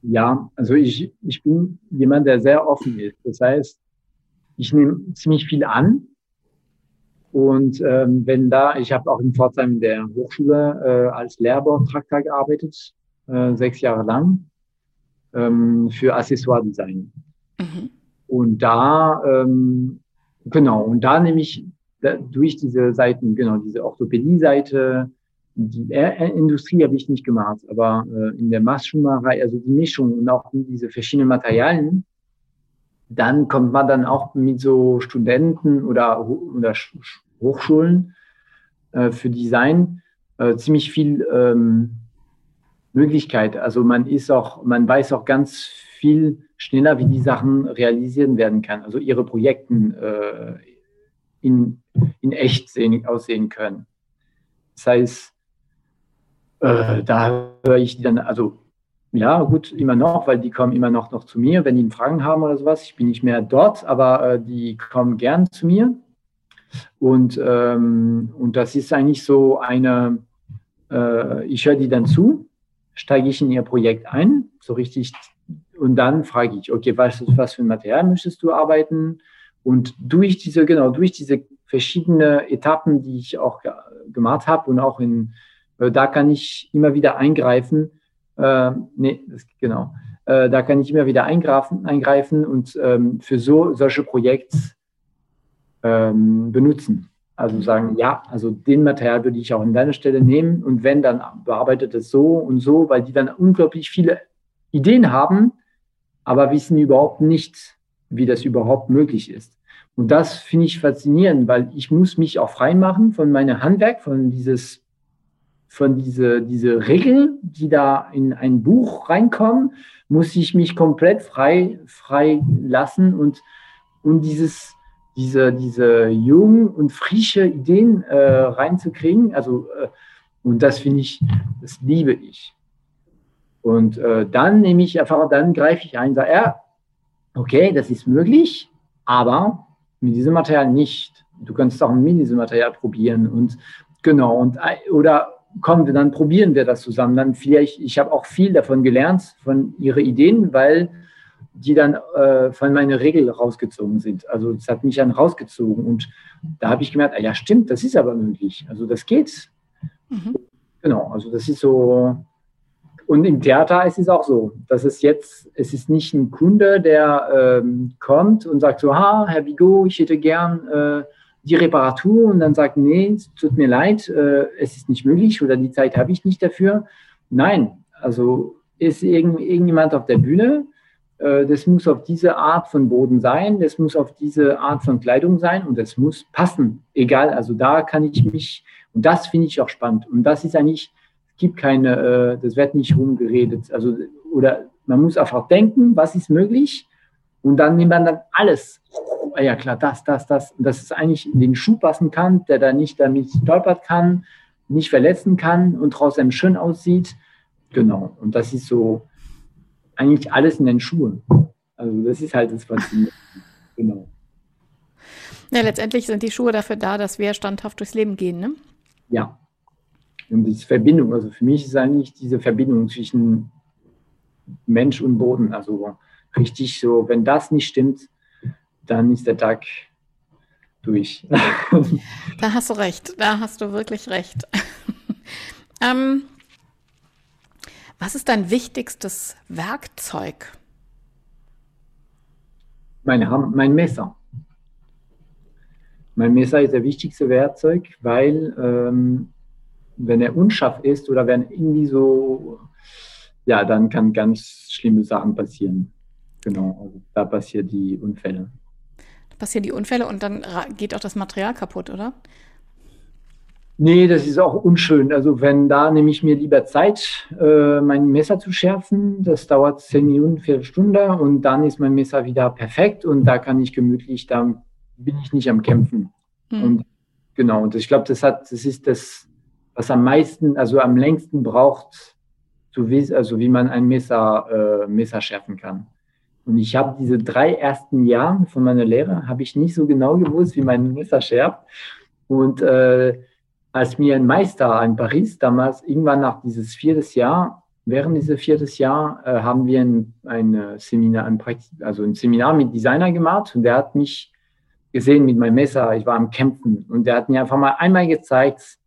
Ja, also ich, ich bin jemand, der sehr offen ist. Das heißt, ich nehme ziemlich viel an. Und ähm, wenn da, ich habe auch in Pforzheim in der Hochschule äh, als Lehrbeauftragter gearbeitet, äh, sechs Jahre lang, ähm, für Accessoire-Design. Mhm. Und da, ähm, genau, und da nehme ich da, durch diese Seiten, genau, diese Orthopädie-Seite, die Industrie habe ich nicht gemacht, aber äh, in der Maßschuhmacherei, also die Mischung und auch diese verschiedenen Materialien, dann kommt man dann auch mit so Studenten oder, oder Hochschulen äh, für Design äh, ziemlich viel ähm, Möglichkeit. Also man ist auch, man weiß auch ganz viel schneller, wie die Sachen realisieren werden kann. Also ihre Projekten äh, in, in echt sehen, aussehen können. Das heißt, äh, da höre ich dann, also ja, gut, immer noch, weil die kommen immer noch, noch zu mir, wenn die Fragen haben oder sowas. Ich bin nicht mehr dort, aber äh, die kommen gern zu mir. Und, ähm, und das ist eigentlich so eine, äh, ich höre die dann zu, steige ich in ihr Projekt ein, so richtig, und dann frage ich, okay, was, was für ein Material möchtest du arbeiten? Und durch diese, genau, durch diese verschiedenen Etappen, die ich auch gemacht habe und auch in, äh, da kann ich immer wieder eingreifen, äh, nee, das, genau. Äh, da kann ich immer wieder eingreifen, eingreifen und ähm, für so solche Projekte ähm, benutzen. Also sagen, ja, also den Material würde ich auch an deiner Stelle nehmen und wenn, dann bearbeitet es so und so, weil die dann unglaublich viele Ideen haben, aber wissen überhaupt nicht, wie das überhaupt möglich ist. Und das finde ich faszinierend, weil ich muss mich auch frei machen von meinem Handwerk, von dieses von diese, diese Regeln, die da in ein Buch reinkommen, muss ich mich komplett frei, frei lassen und, und dieses, diese, diese jungen und frische Ideen äh, reinzukriegen. Also, äh, und das finde ich, das liebe ich. Und äh, dann nehme ich einfach, dann greife ich ein und sage, ja, okay, das ist möglich, aber mit diesem Material nicht. Du kannst auch mit diesem Material probieren und genau, und äh, oder kommen dann probieren wir das zusammen. Dann vielleicht, ich habe auch viel davon gelernt, von ihren Ideen, weil die dann äh, von meiner Regel rausgezogen sind. Also es hat mich dann rausgezogen und da habe ich gemerkt, ah, ja stimmt, das ist aber möglich. Also das geht. Mhm. Genau, also das ist so. und im Theater ist es auch so, dass es jetzt, es ist nicht ein Kunde, der ähm, kommt und sagt so, ha, Herr Bigot, ich hätte gern äh, die Reparatur und dann sagt, nee, tut mir leid, äh, es ist nicht möglich oder die Zeit habe ich nicht dafür. Nein, also ist irgend, irgendjemand auf der Bühne, äh, das muss auf diese Art von Boden sein, das muss auf diese Art von Kleidung sein und das muss passen. Egal, also da kann ich mich, und das finde ich auch spannend. Und das ist eigentlich, es gibt keine, äh, das wird nicht rumgeredet. Also, oder man muss einfach denken, was ist möglich und dann nimmt man dann alles. Ah ja, klar, das, das, das. Und dass es eigentlich in den Schuh passen kann, der da nicht damit stolpert kann, nicht verletzen kann und trotzdem schön aussieht. Genau. Und das ist so eigentlich alles in den Schuhen. Also das ist halt das Faszinierende. Genau. Ja, letztendlich sind die Schuhe dafür da, dass wir standhaft durchs Leben gehen, ne? Ja. Und diese Verbindung, also für mich ist eigentlich diese Verbindung zwischen Mensch und Boden, also richtig so, wenn das nicht stimmt, dann ist der Tag durch. Da hast du recht, da hast du wirklich recht. ähm, was ist dein wichtigstes Werkzeug? Mein, mein Messer. Mein Messer ist das wichtigste Werkzeug, weil ähm, wenn er unscharf ist oder wenn irgendwie so, ja, dann kann ganz schlimme Sachen passieren. Genau, also da passieren die Unfälle. Passieren die Unfälle und dann geht auch das Material kaputt, oder? Nee, das ist auch unschön. Also wenn da nehme ich mir lieber Zeit, äh, mein Messer zu schärfen. Das dauert zehn Minuten, Viertelstunde und dann ist mein Messer wieder perfekt und da kann ich gemütlich, da bin ich nicht am Kämpfen. Mhm. Und genau, und ich glaube, das hat, das ist das, was am meisten, also am längsten braucht, so wie, also wie man ein Messer, äh, Messer schärfen kann. Und ich habe diese drei ersten Jahre von meiner Lehre, habe ich nicht so genau gewusst, wie mein Messer schärft. Und äh, als mir ein Meister in Paris damals, irgendwann nach dieses viertes Jahr, während dieses viertes Jahr, äh, haben wir ein, ein Seminar, ein also ein Seminar mit Designer gemacht und der hat mich gesehen mit meinem Messer, ich war am Kämpfen und der hat mir einfach mal einmal gezeigt,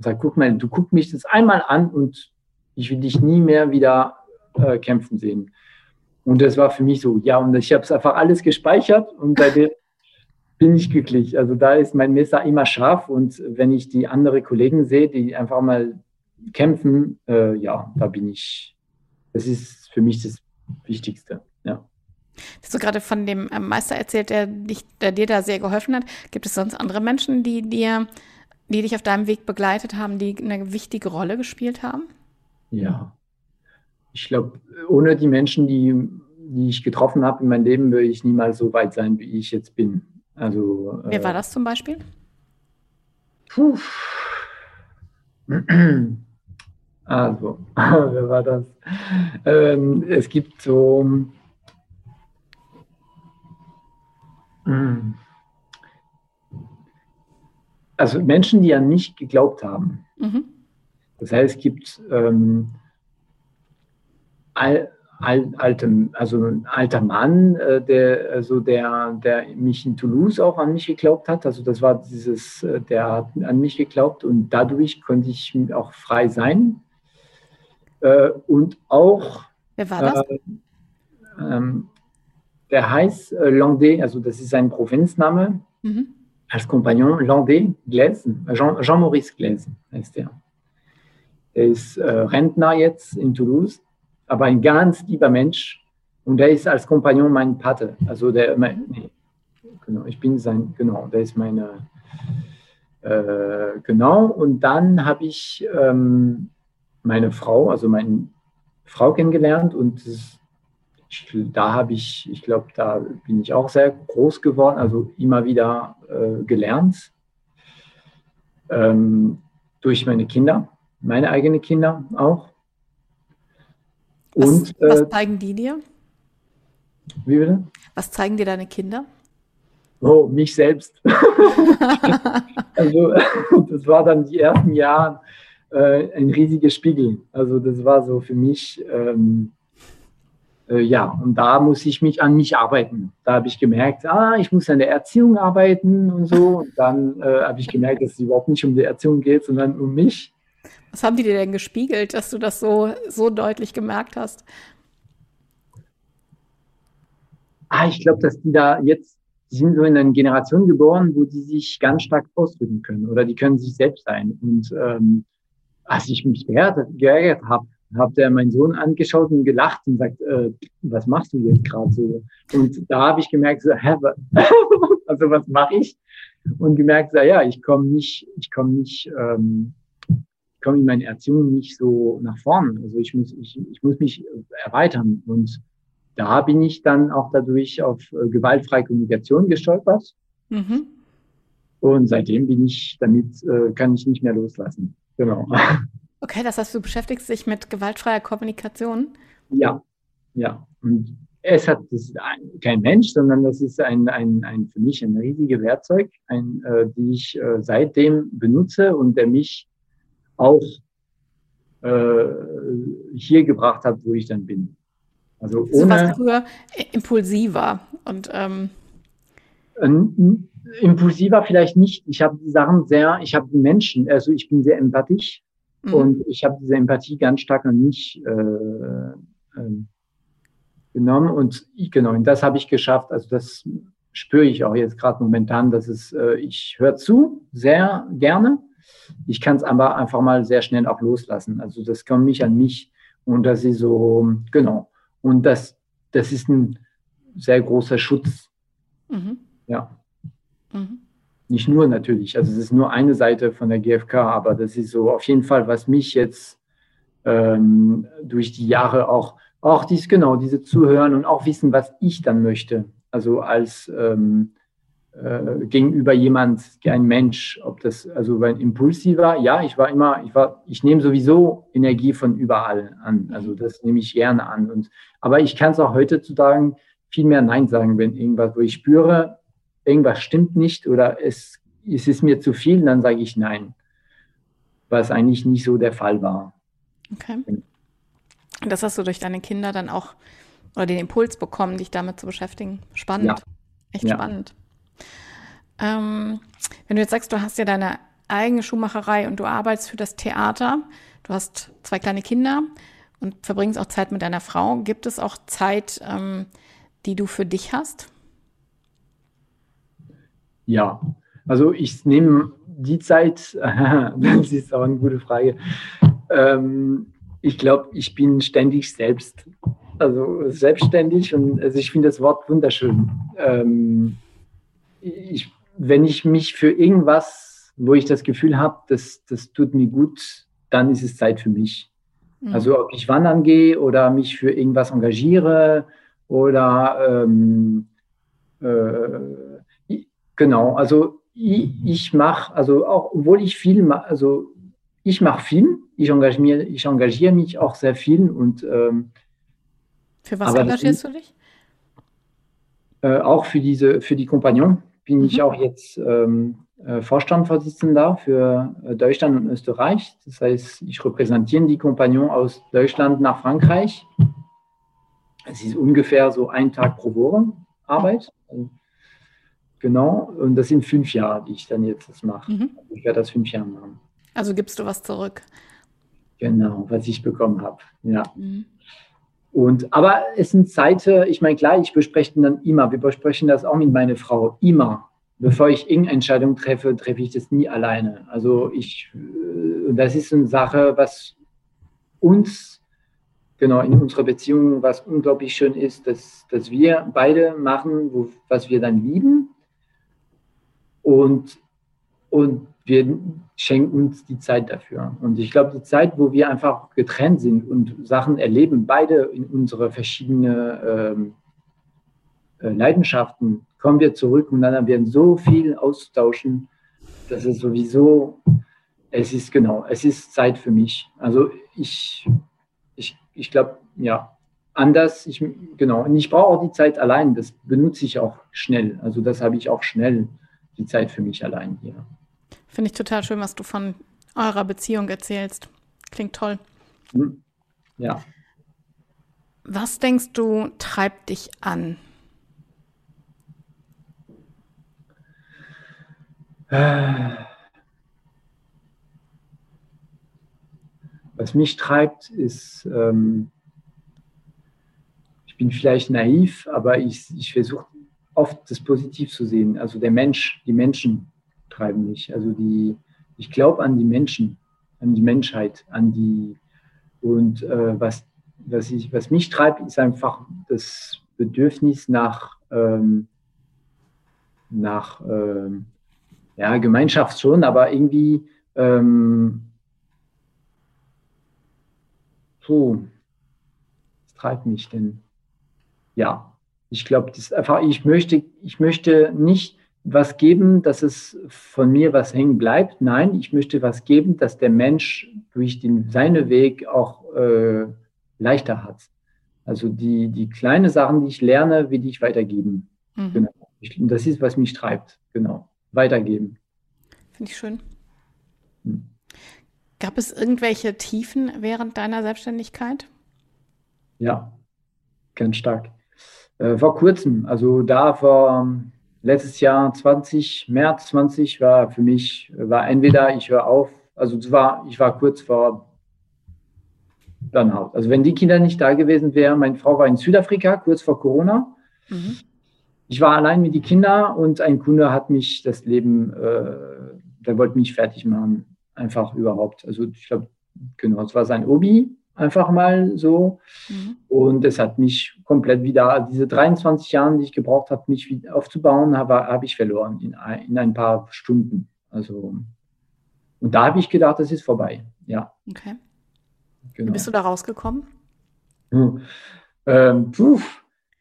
sagt, guck mal, du guck mich das einmal an und ich will dich nie mehr wieder äh, kämpfen sehen. Und das war für mich so, ja, und ich habe es einfach alles gespeichert und seitdem bin ich glücklich. Also da ist mein Messer immer scharf und wenn ich die anderen Kollegen sehe, die einfach mal kämpfen, äh, ja, da bin ich, das ist für mich das Wichtigste, ja. Hast du gerade von dem äh, Meister erzählt, der, dich, der dir da sehr geholfen hat? Gibt es sonst andere Menschen, die dir, die dich auf deinem Weg begleitet haben, die eine wichtige Rolle gespielt haben? Ja, ich glaube, ohne die Menschen, die, die ich getroffen habe in meinem Leben, würde ich niemals so weit sein, wie ich jetzt bin. Also, Wer äh, war das zum Beispiel? Puh. Also, wer war das? Ähm, es gibt so. Hm. Also Menschen, die an mich geglaubt haben. Mhm. Das heißt, es gibt ähm, all, alte, also ein alter Mann, äh, der, also der, der mich in Toulouse auch an mich geglaubt hat. Also das war dieses, äh, der hat an mich geglaubt und dadurch konnte ich auch frei sein. Äh, und auch. Wer war das? Ähm, der heißt Landais, also das ist ein Provinzname. Mhm. Als Kompagnon Landais Glaise, Jean-Maurice Jean Glaise heißt er. Er ist Rentner jetzt in Toulouse aber ein ganz lieber Mensch. Und der ist als Kompagnon mein Pate. Also der, mein, nee, genau, ich bin sein, genau, der ist meine, äh, genau. Und dann habe ich ähm, meine Frau, also meine Frau kennengelernt und das, ich, da habe ich, ich glaube, da bin ich auch sehr groß geworden, also immer wieder äh, gelernt ähm, durch meine Kinder, meine eigenen Kinder auch. Und, was, was äh, zeigen die dir? Wie bitte? Was zeigen dir deine Kinder? Oh, mich selbst. also das war dann die ersten Jahre äh, ein riesiger Spiegel. Also das war so für mich, ähm, äh, ja, und da muss ich mich an mich arbeiten. Da habe ich gemerkt, ah, ich muss an der Erziehung arbeiten und so. Und dann äh, habe ich gemerkt, dass es überhaupt nicht um die Erziehung geht, sondern um mich. Was haben die dir denn gespiegelt, dass du das so, so deutlich gemerkt hast? Ah, ich glaube, dass die da jetzt, die sind so in einer Generation geboren, wo die sich ganz stark ausdrücken können oder die können sich selbst sein. Und ähm, als ich mich geärgert, geärgert habe, hat er meinen Sohn angeschaut und gelacht und sagt, äh, was machst du jetzt gerade so? Und da habe ich gemerkt, so, hä, also was mache ich? Und gemerkt, so, ja, ich komme nicht, ich komme nicht, ähm, komme in meiner Erziehung nicht so nach vorne. Also ich muss, ich, ich muss mich erweitern. Und da bin ich dann auch dadurch auf äh, gewaltfreie Kommunikation gestolpert. Mhm. Und seitdem bin ich damit, äh, kann ich nicht mehr loslassen. Genau. Okay, das heißt, du beschäftigst dich mit gewaltfreier Kommunikation? Ja, ja. Und es hat das kein Mensch, sondern das ist ein, ein, ein für mich ein riesiges Werkzeug, ein, äh, die ich äh, seitdem benutze und der mich auch äh, hier gebracht hat, wo ich dann bin. Also ohne, so was früher impulsiver und ähm impulsiver vielleicht nicht. Ich habe die Sachen sehr, ich habe die Menschen, also ich bin sehr empathisch Mhm. Und ich habe diese Empathie ganz stark an mich äh, äh, genommen. Und ich, genau, und das habe ich geschafft. Also das spüre ich auch jetzt gerade momentan, dass es, äh, ich höre zu, sehr gerne. Ich kann es aber einfach mal sehr schnell auch loslassen. Also das kommt nicht an mich. Und das ist so, genau. Und das, das ist ein sehr großer Schutz. Mhm. Ja. Mhm. Nicht nur natürlich, also es ist nur eine Seite von der GfK, aber das ist so auf jeden Fall, was mich jetzt ähm, durch die Jahre auch, auch dies genau, diese Zuhören und auch wissen, was ich dann möchte. Also als ähm, äh, gegenüber jemand, ein Mensch, ob das also ein impulsiver, ja, ich war immer, ich war, ich nehme sowieso Energie von überall an. Also das nehme ich gerne an. Und aber ich kann es auch heute zu sagen, viel mehr Nein sagen, wenn irgendwas, wo ich spüre, irgendwas stimmt nicht oder es, es ist mir zu viel, dann sage ich nein. Was eigentlich nicht so der Fall war. Okay. Und das hast du durch deine Kinder dann auch oder den Impuls bekommen, dich damit zu beschäftigen. Spannend. Ja. Echt ja. spannend. Ähm, wenn du jetzt sagst, du hast ja deine eigene Schuhmacherei und du arbeitest für das Theater, du hast zwei kleine Kinder und verbringst auch Zeit mit deiner Frau, gibt es auch Zeit, ähm, die du für dich hast? Ja, also ich nehme die Zeit, das ist auch eine gute Frage. Ähm, ich glaube, ich bin ständig selbst, also selbstständig und also ich finde das Wort wunderschön. Ähm, ich, wenn ich mich für irgendwas, wo ich das Gefühl habe, das, das tut mir gut, dann ist es Zeit für mich. Mhm. Also ob ich wandern gehe oder mich für irgendwas engagiere oder ähm, äh, Genau, also ich, ich mache, also auch obwohl ich viel mache, also ich mache viel, ich engagiere, ich engagiere mich auch sehr viel und ähm, für was engagierst du dich? Äh, auch für diese, für die Kompagnon bin mhm. ich auch jetzt ähm, äh, Vorstandsvorsitzender für äh, Deutschland und Österreich. Das heißt, ich repräsentiere die Kompagnon aus Deutschland nach Frankreich. Es ist ungefähr so ein Tag pro Woche Arbeit. Also Genau, und das sind fünf Jahre, die ich dann jetzt das mache. Mhm. Ich werde das fünf Jahre machen. Also gibst du was zurück? Genau, was ich bekommen habe. Ja. Mhm. Und, aber es sind Zeiten, ich meine, klar, ich bespreche dann immer, wir besprechen das auch mit meiner Frau, immer. Bevor ich irgendeine Entscheidung treffe, treffe ich das nie alleine. Also ich, äh, das ist eine Sache, was uns, genau, in unserer Beziehung, was unglaublich schön ist, dass, dass wir beide machen, wo, was wir dann lieben und, und wir schenken uns die Zeit dafür. Und ich glaube, die Zeit, wo wir einfach getrennt sind und Sachen erleben, beide in unsere verschiedenen ähm, äh, Leidenschaften, kommen wir zurück und dann werden so viel austauschen, dass es sowieso, es ist genau, es ist Zeit für mich. Also ich, ich, ich glaube, ja, anders, ich, genau, und ich brauche auch die Zeit allein, das benutze ich auch schnell. Also das habe ich auch schnell die Zeit für mich allein hier. Finde ich total schön, was du von eurer Beziehung erzählst. Klingt toll. Hm. Ja. Was denkst du, treibt dich an? was mich treibt, ist, ähm, ich bin vielleicht naiv, aber ich, ich versuche oft das Positiv zu sehen. Also der Mensch, die Menschen treiben mich. Also die, ich glaube an die Menschen, an die Menschheit, an die und äh, was, was, ich, was mich treibt, ist einfach das Bedürfnis nach, ähm, nach ähm, ja, Gemeinschaft schon, aber irgendwie ähm, so, was treibt mich denn? Ja, ich glaube, das einfach, ich möchte, ich möchte nicht was geben, dass es von mir was hängen bleibt. Nein, ich möchte was geben, dass der Mensch durch den, seinen Weg auch äh, leichter hat. Also die, die kleinen Sachen, die ich lerne, will ich weitergeben. Mhm. Genau. Ich, das ist, was mich treibt. Genau. Weitergeben. Finde ich schön. Hm. Gab es irgendwelche Tiefen während deiner Selbstständigkeit? Ja, ganz stark. Äh, vor kurzem, also da vor letztes Jahr 20, März 20 war für mich, war entweder ich höre auf, also war, ich war kurz vor Burnout. Also wenn die Kinder nicht da gewesen wären, meine Frau war in Südafrika kurz vor Corona. Mhm. Ich war allein mit den Kindern und ein Kunde hat mich das Leben, äh, der wollte mich fertig machen, einfach überhaupt. Also ich glaube, genau, es war sein Obi einfach mal so. Mhm. Und es hat mich komplett wieder, diese 23 Jahre, die ich gebraucht habe, mich wieder aufzubauen, habe, habe ich verloren in ein, in ein paar Stunden. Also, und da habe ich gedacht, das ist vorbei. Ja. Okay. Genau. Wie bist du da rausgekommen? Hm. Ähm,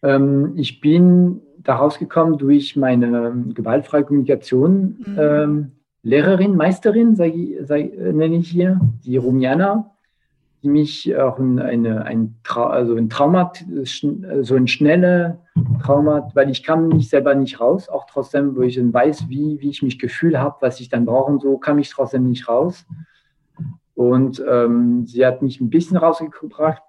ähm, ich bin da rausgekommen durch meine gewaltfreie Kommunikation. Mhm. Ähm, Lehrerin, Meisterin, sag sag, nenne ich hier, die Rumiana mich auch in eine, ein, Trau also ein Trauma, so ein schnelle Trauma, weil ich kam nicht selber nicht raus, auch trotzdem, wo ich dann weiß, wie, wie ich mich gefühlt habe, was ich dann brauche und so, kam ich trotzdem nicht raus. Und ähm, sie hat mich ein bisschen rausgebracht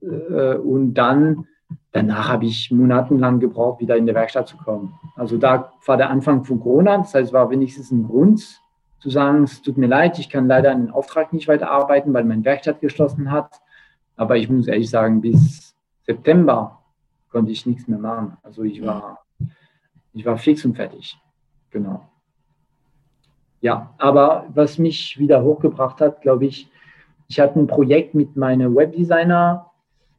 äh, und dann, danach habe ich monatelang gebraucht, wieder in die Werkstatt zu kommen. Also da war der Anfang von Corona, das heißt, war wenigstens ein Grund, zu sagen, es tut mir leid, ich kann leider an den Auftrag nicht weiterarbeiten, weil mein Werkstatt geschlossen hat. Aber ich muss ehrlich sagen, bis September konnte ich nichts mehr machen. Also ich war, ich war fix und fertig. Genau. Ja, aber was mich wieder hochgebracht hat, glaube ich, ich hatte ein Projekt mit meinem Webdesigner,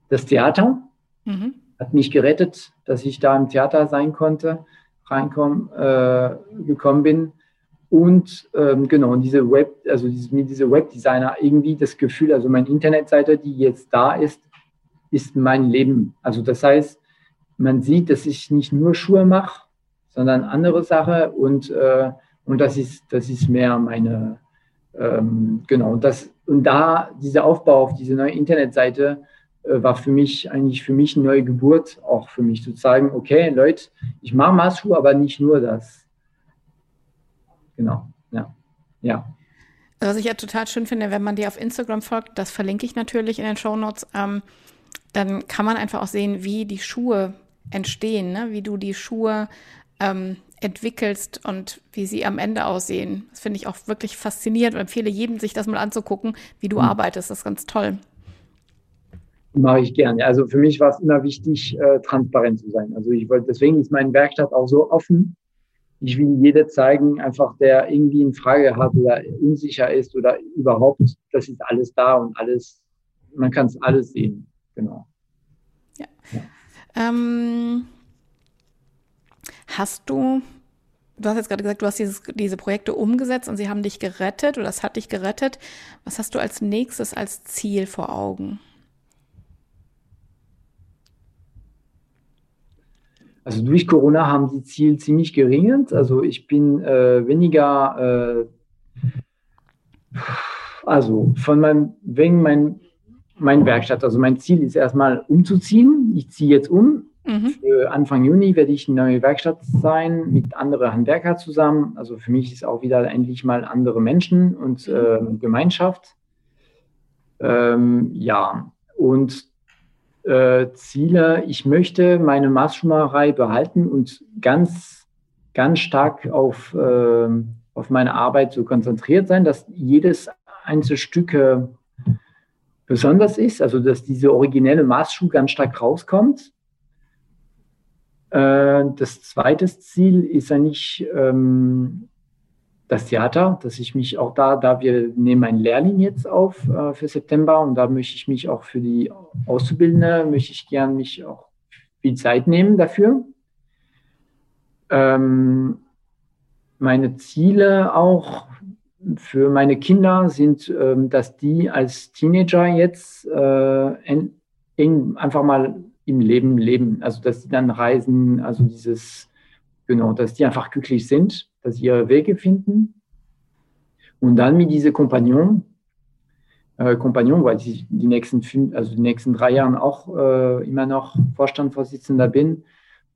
das Theater, mhm. hat mich gerettet, dass ich da im Theater sein konnte, reinkommen, äh, gekommen bin. Und ähm, genau, diese Web, also diese, diese Webdesigner irgendwie das Gefühl, also meine Internetseite, die jetzt da ist, ist mein Leben. Also das heißt, man sieht, dass ich nicht nur Schuhe mache, sondern andere Sache und, äh, und das ist, das ist mehr meine, ähm, genau, das, und da dieser Aufbau auf diese neue Internetseite äh, war für mich eigentlich für mich eine neue Geburt, auch für mich zu zeigen, okay, Leute, ich mache Maßschuhe, aber nicht nur das genau. Ja. ja. Was ich ja total schön finde, wenn man dir auf Instagram folgt, das verlinke ich natürlich in den Show Notes, ähm, dann kann man einfach auch sehen, wie die Schuhe entstehen, ne? wie du die Schuhe ähm, entwickelst und wie sie am Ende aussehen. Das finde ich auch wirklich faszinierend und empfehle jedem, sich das mal anzugucken, wie du mhm. arbeitest. Das ist ganz toll. Mache ich gerne. Also für mich war es immer wichtig, äh, transparent zu sein. Also ich wollte, deswegen ist meine Werkstatt auch so offen, ich will jeder zeigen, einfach der irgendwie eine Frage hat oder unsicher ist oder überhaupt, das ist alles da und alles, man kann es alles sehen. Genau. Ja. ja. Ähm, hast du, du hast jetzt gerade gesagt, du hast dieses, diese Projekte umgesetzt und sie haben dich gerettet oder das hat dich gerettet. Was hast du als nächstes als Ziel vor Augen? Also durch Corona haben die Ziel ziemlich geringert. Also ich bin äh, weniger, äh, also von meinem, wegen mein, mein Werkstatt, also mein Ziel ist erstmal umzuziehen. Ich ziehe jetzt um. Mhm. Für Anfang Juni werde ich eine neue Werkstatt sein mit anderen Handwerkern zusammen. Also für mich ist auch wieder endlich mal andere Menschen und äh, Gemeinschaft. Ähm, ja, und äh, Ziele. Ich möchte meine Maßschuhmacherei behalten und ganz, ganz stark auf, äh, auf meine Arbeit so konzentriert sein, dass jedes einzelne Stück besonders ist, also dass diese originelle Maßschuh ganz stark rauskommt. Äh, das zweite Ziel ist eigentlich ähm, das Theater, dass ich mich auch da, da wir nehmen einen Lehrling jetzt auf äh, für September und da möchte ich mich auch für die Auszubildende, möchte ich gern mich auch viel Zeit nehmen dafür. Ähm, meine Ziele auch für meine Kinder sind, ähm, dass die als Teenager jetzt äh, in, in, einfach mal im Leben leben. Also, dass sie dann reisen, also dieses, genau, dass die einfach glücklich sind, dass sie ihre Wege finden. Und dann mit diese Kompagnon, äh, Kompagnon, weil ich die nächsten fünf, also die nächsten drei Jahren auch äh, immer noch Vorstandsvorsitzender bin,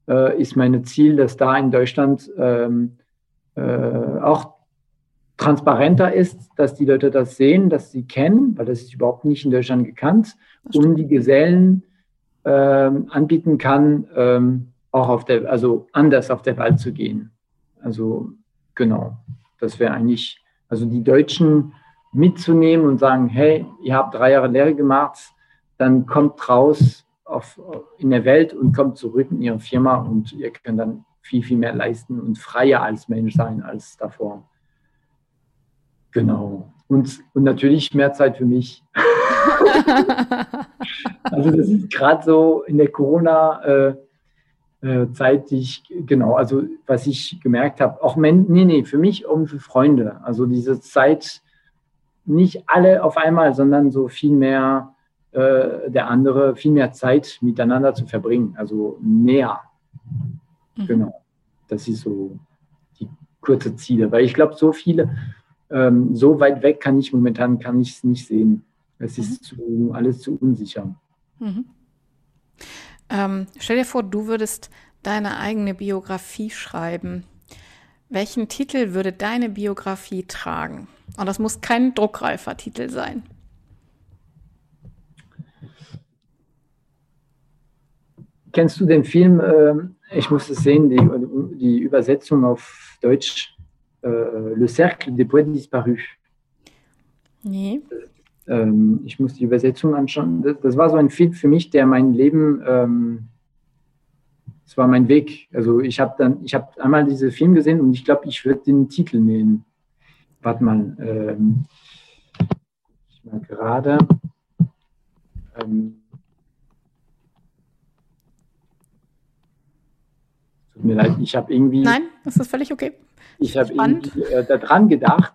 äh, ist mein Ziel, dass da in Deutschland ähm, äh, auch transparenter ist, dass die Leute das sehen, dass sie kennen, weil das ist überhaupt nicht in Deutschland gekannt, und die Gesellen ähm, anbieten kann, ähm, auch auf der, also anders auf der Welt zu gehen. Also genau, das wäre eigentlich, also die Deutschen mitzunehmen und sagen, hey, ihr habt drei Jahre Lehre gemacht, dann kommt raus auf, in der Welt und kommt zurück in ihre Firma und ihr könnt dann viel, viel mehr leisten und freier als Mensch sein als davor. Genau. Und, und natürlich mehr Zeit für mich. also das ist gerade so in der Corona-Zeit, äh, äh, ich, genau, also was ich gemerkt habe, auch men, nee, nee, für mich und für Freunde. Also diese Zeit, nicht alle auf einmal, sondern so viel mehr äh, der andere, viel mehr Zeit miteinander zu verbringen, also näher. Mhm. Genau. Das ist so die kurze Ziele. Weil ich glaube, so viele ähm, so weit weg kann ich momentan kann ich es nicht sehen. Es ist mhm. zu, alles zu unsicher. Mhm. Ähm, stell dir vor, du würdest deine eigene Biografie schreiben. Welchen Titel würde deine Biografie tragen? Und das muss kein druckreifer Titel sein. Kennst du den Film, äh, ich muss es sehen, die, die Übersetzung auf Deutsch, äh, Le Cercle des Poètes Disparus. Nee. Ähm, ich muss die Übersetzung anschauen. Das, das, war so ein Film für mich, der mein Leben, ähm, das war mein Weg. Also ich habe dann, ich habe einmal diesen Film gesehen und ich glaube, ich würde den Titel nehmen. Warte mal. Ähm, ich mal gerade. Ähm, tut mir leid, ich habe irgendwie. Nein, das ist völlig okay. Ich habe äh, daran gedacht,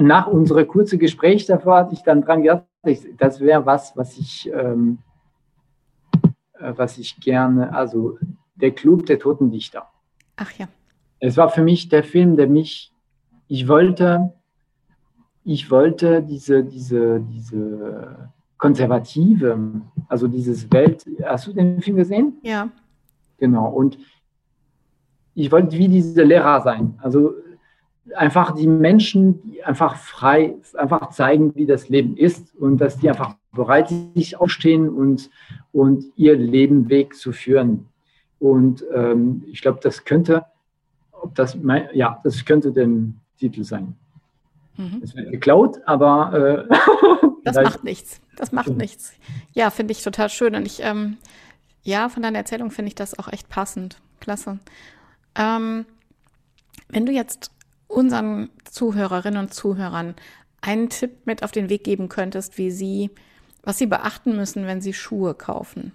nach unserem kurzen Gespräch davor hatte ich dann dran gedacht, das wäre was, was ich, ähm, äh, was ich gerne, also der Club der Toten Dichter. Ach ja. Es war für mich der Film, der mich, ich wollte, ich wollte diese, diese, diese konservative, also dieses Welt, hast du den Film gesehen? Ja. Genau. Und ich wollte wie diese Lehrer sein. Also einfach die Menschen die einfach frei, einfach zeigen, wie das Leben ist und dass die einfach bereit sich aufstehen und, und ihr Leben Weg zu führen. Und ähm, ich glaube, das könnte, ob das, ja, das könnte der Titel sein. Mhm. Es wird geklaut, aber äh, das macht nichts. Das macht nichts. Ja, finde ich total schön. Und ich, ähm, ja, von deiner Erzählung finde ich das auch echt passend. Klasse. Ähm, wenn du jetzt unseren Zuhörerinnen und Zuhörern einen Tipp mit auf den Weg geben könntest, wie sie, was sie beachten müssen, wenn sie Schuhe kaufen.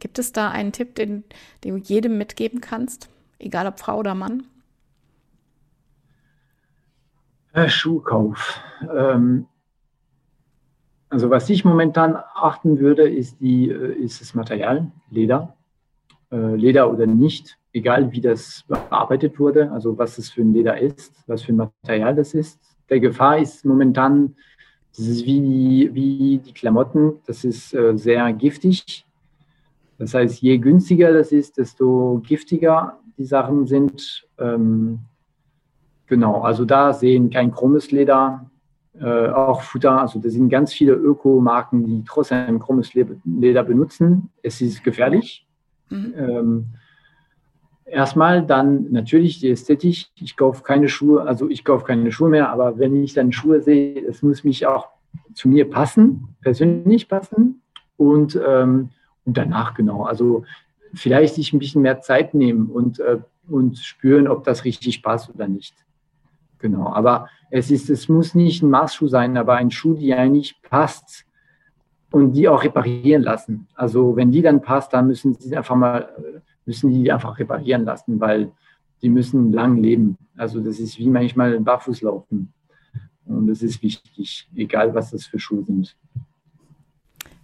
Gibt es da einen Tipp, den, den du jedem mitgeben kannst, egal ob Frau oder Mann? Äh, Schuhkauf. Ähm, also was ich momentan achten würde, ist, die, äh, ist das Material, Leder. Äh, Leder oder nicht egal wie das bearbeitet wurde, also was es für ein Leder ist, was für ein Material das ist. Der Gefahr ist momentan, das ist wie die, wie die Klamotten, das ist äh, sehr giftig. Das heißt, je günstiger das ist, desto giftiger die Sachen sind. Ähm, genau, also da sehen kein chromes Leder, äh, auch Futter. Also da sind ganz viele Ökomarken, die trotzdem chromes Leder benutzen. Es ist gefährlich. Mhm. Ähm, erstmal dann natürlich die Ästhetik. Ich kaufe keine Schuhe, also ich kaufe keine Schuhe mehr, aber wenn ich dann Schuhe sehe, es muss mich auch zu mir passen, persönlich passen und, ähm, und danach genau. Also vielleicht sich ein bisschen mehr Zeit nehmen und, äh, und spüren, ob das richtig passt oder nicht. Genau. Aber es ist, es muss nicht ein Maßschuh sein, aber ein Schuh, der eigentlich passt und die auch reparieren lassen. Also wenn die dann passt, dann müssen sie einfach mal, müssen die einfach reparieren lassen, weil die müssen lang leben. Also das ist wie manchmal barfuß laufen. Und das ist wichtig, egal was das für Schuhe sind.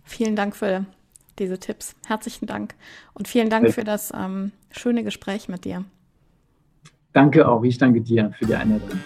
Vielen Dank für diese Tipps. Herzlichen Dank. Und vielen Dank für das ähm, schöne Gespräch mit dir. Danke auch. Ich danke dir für die Einladung.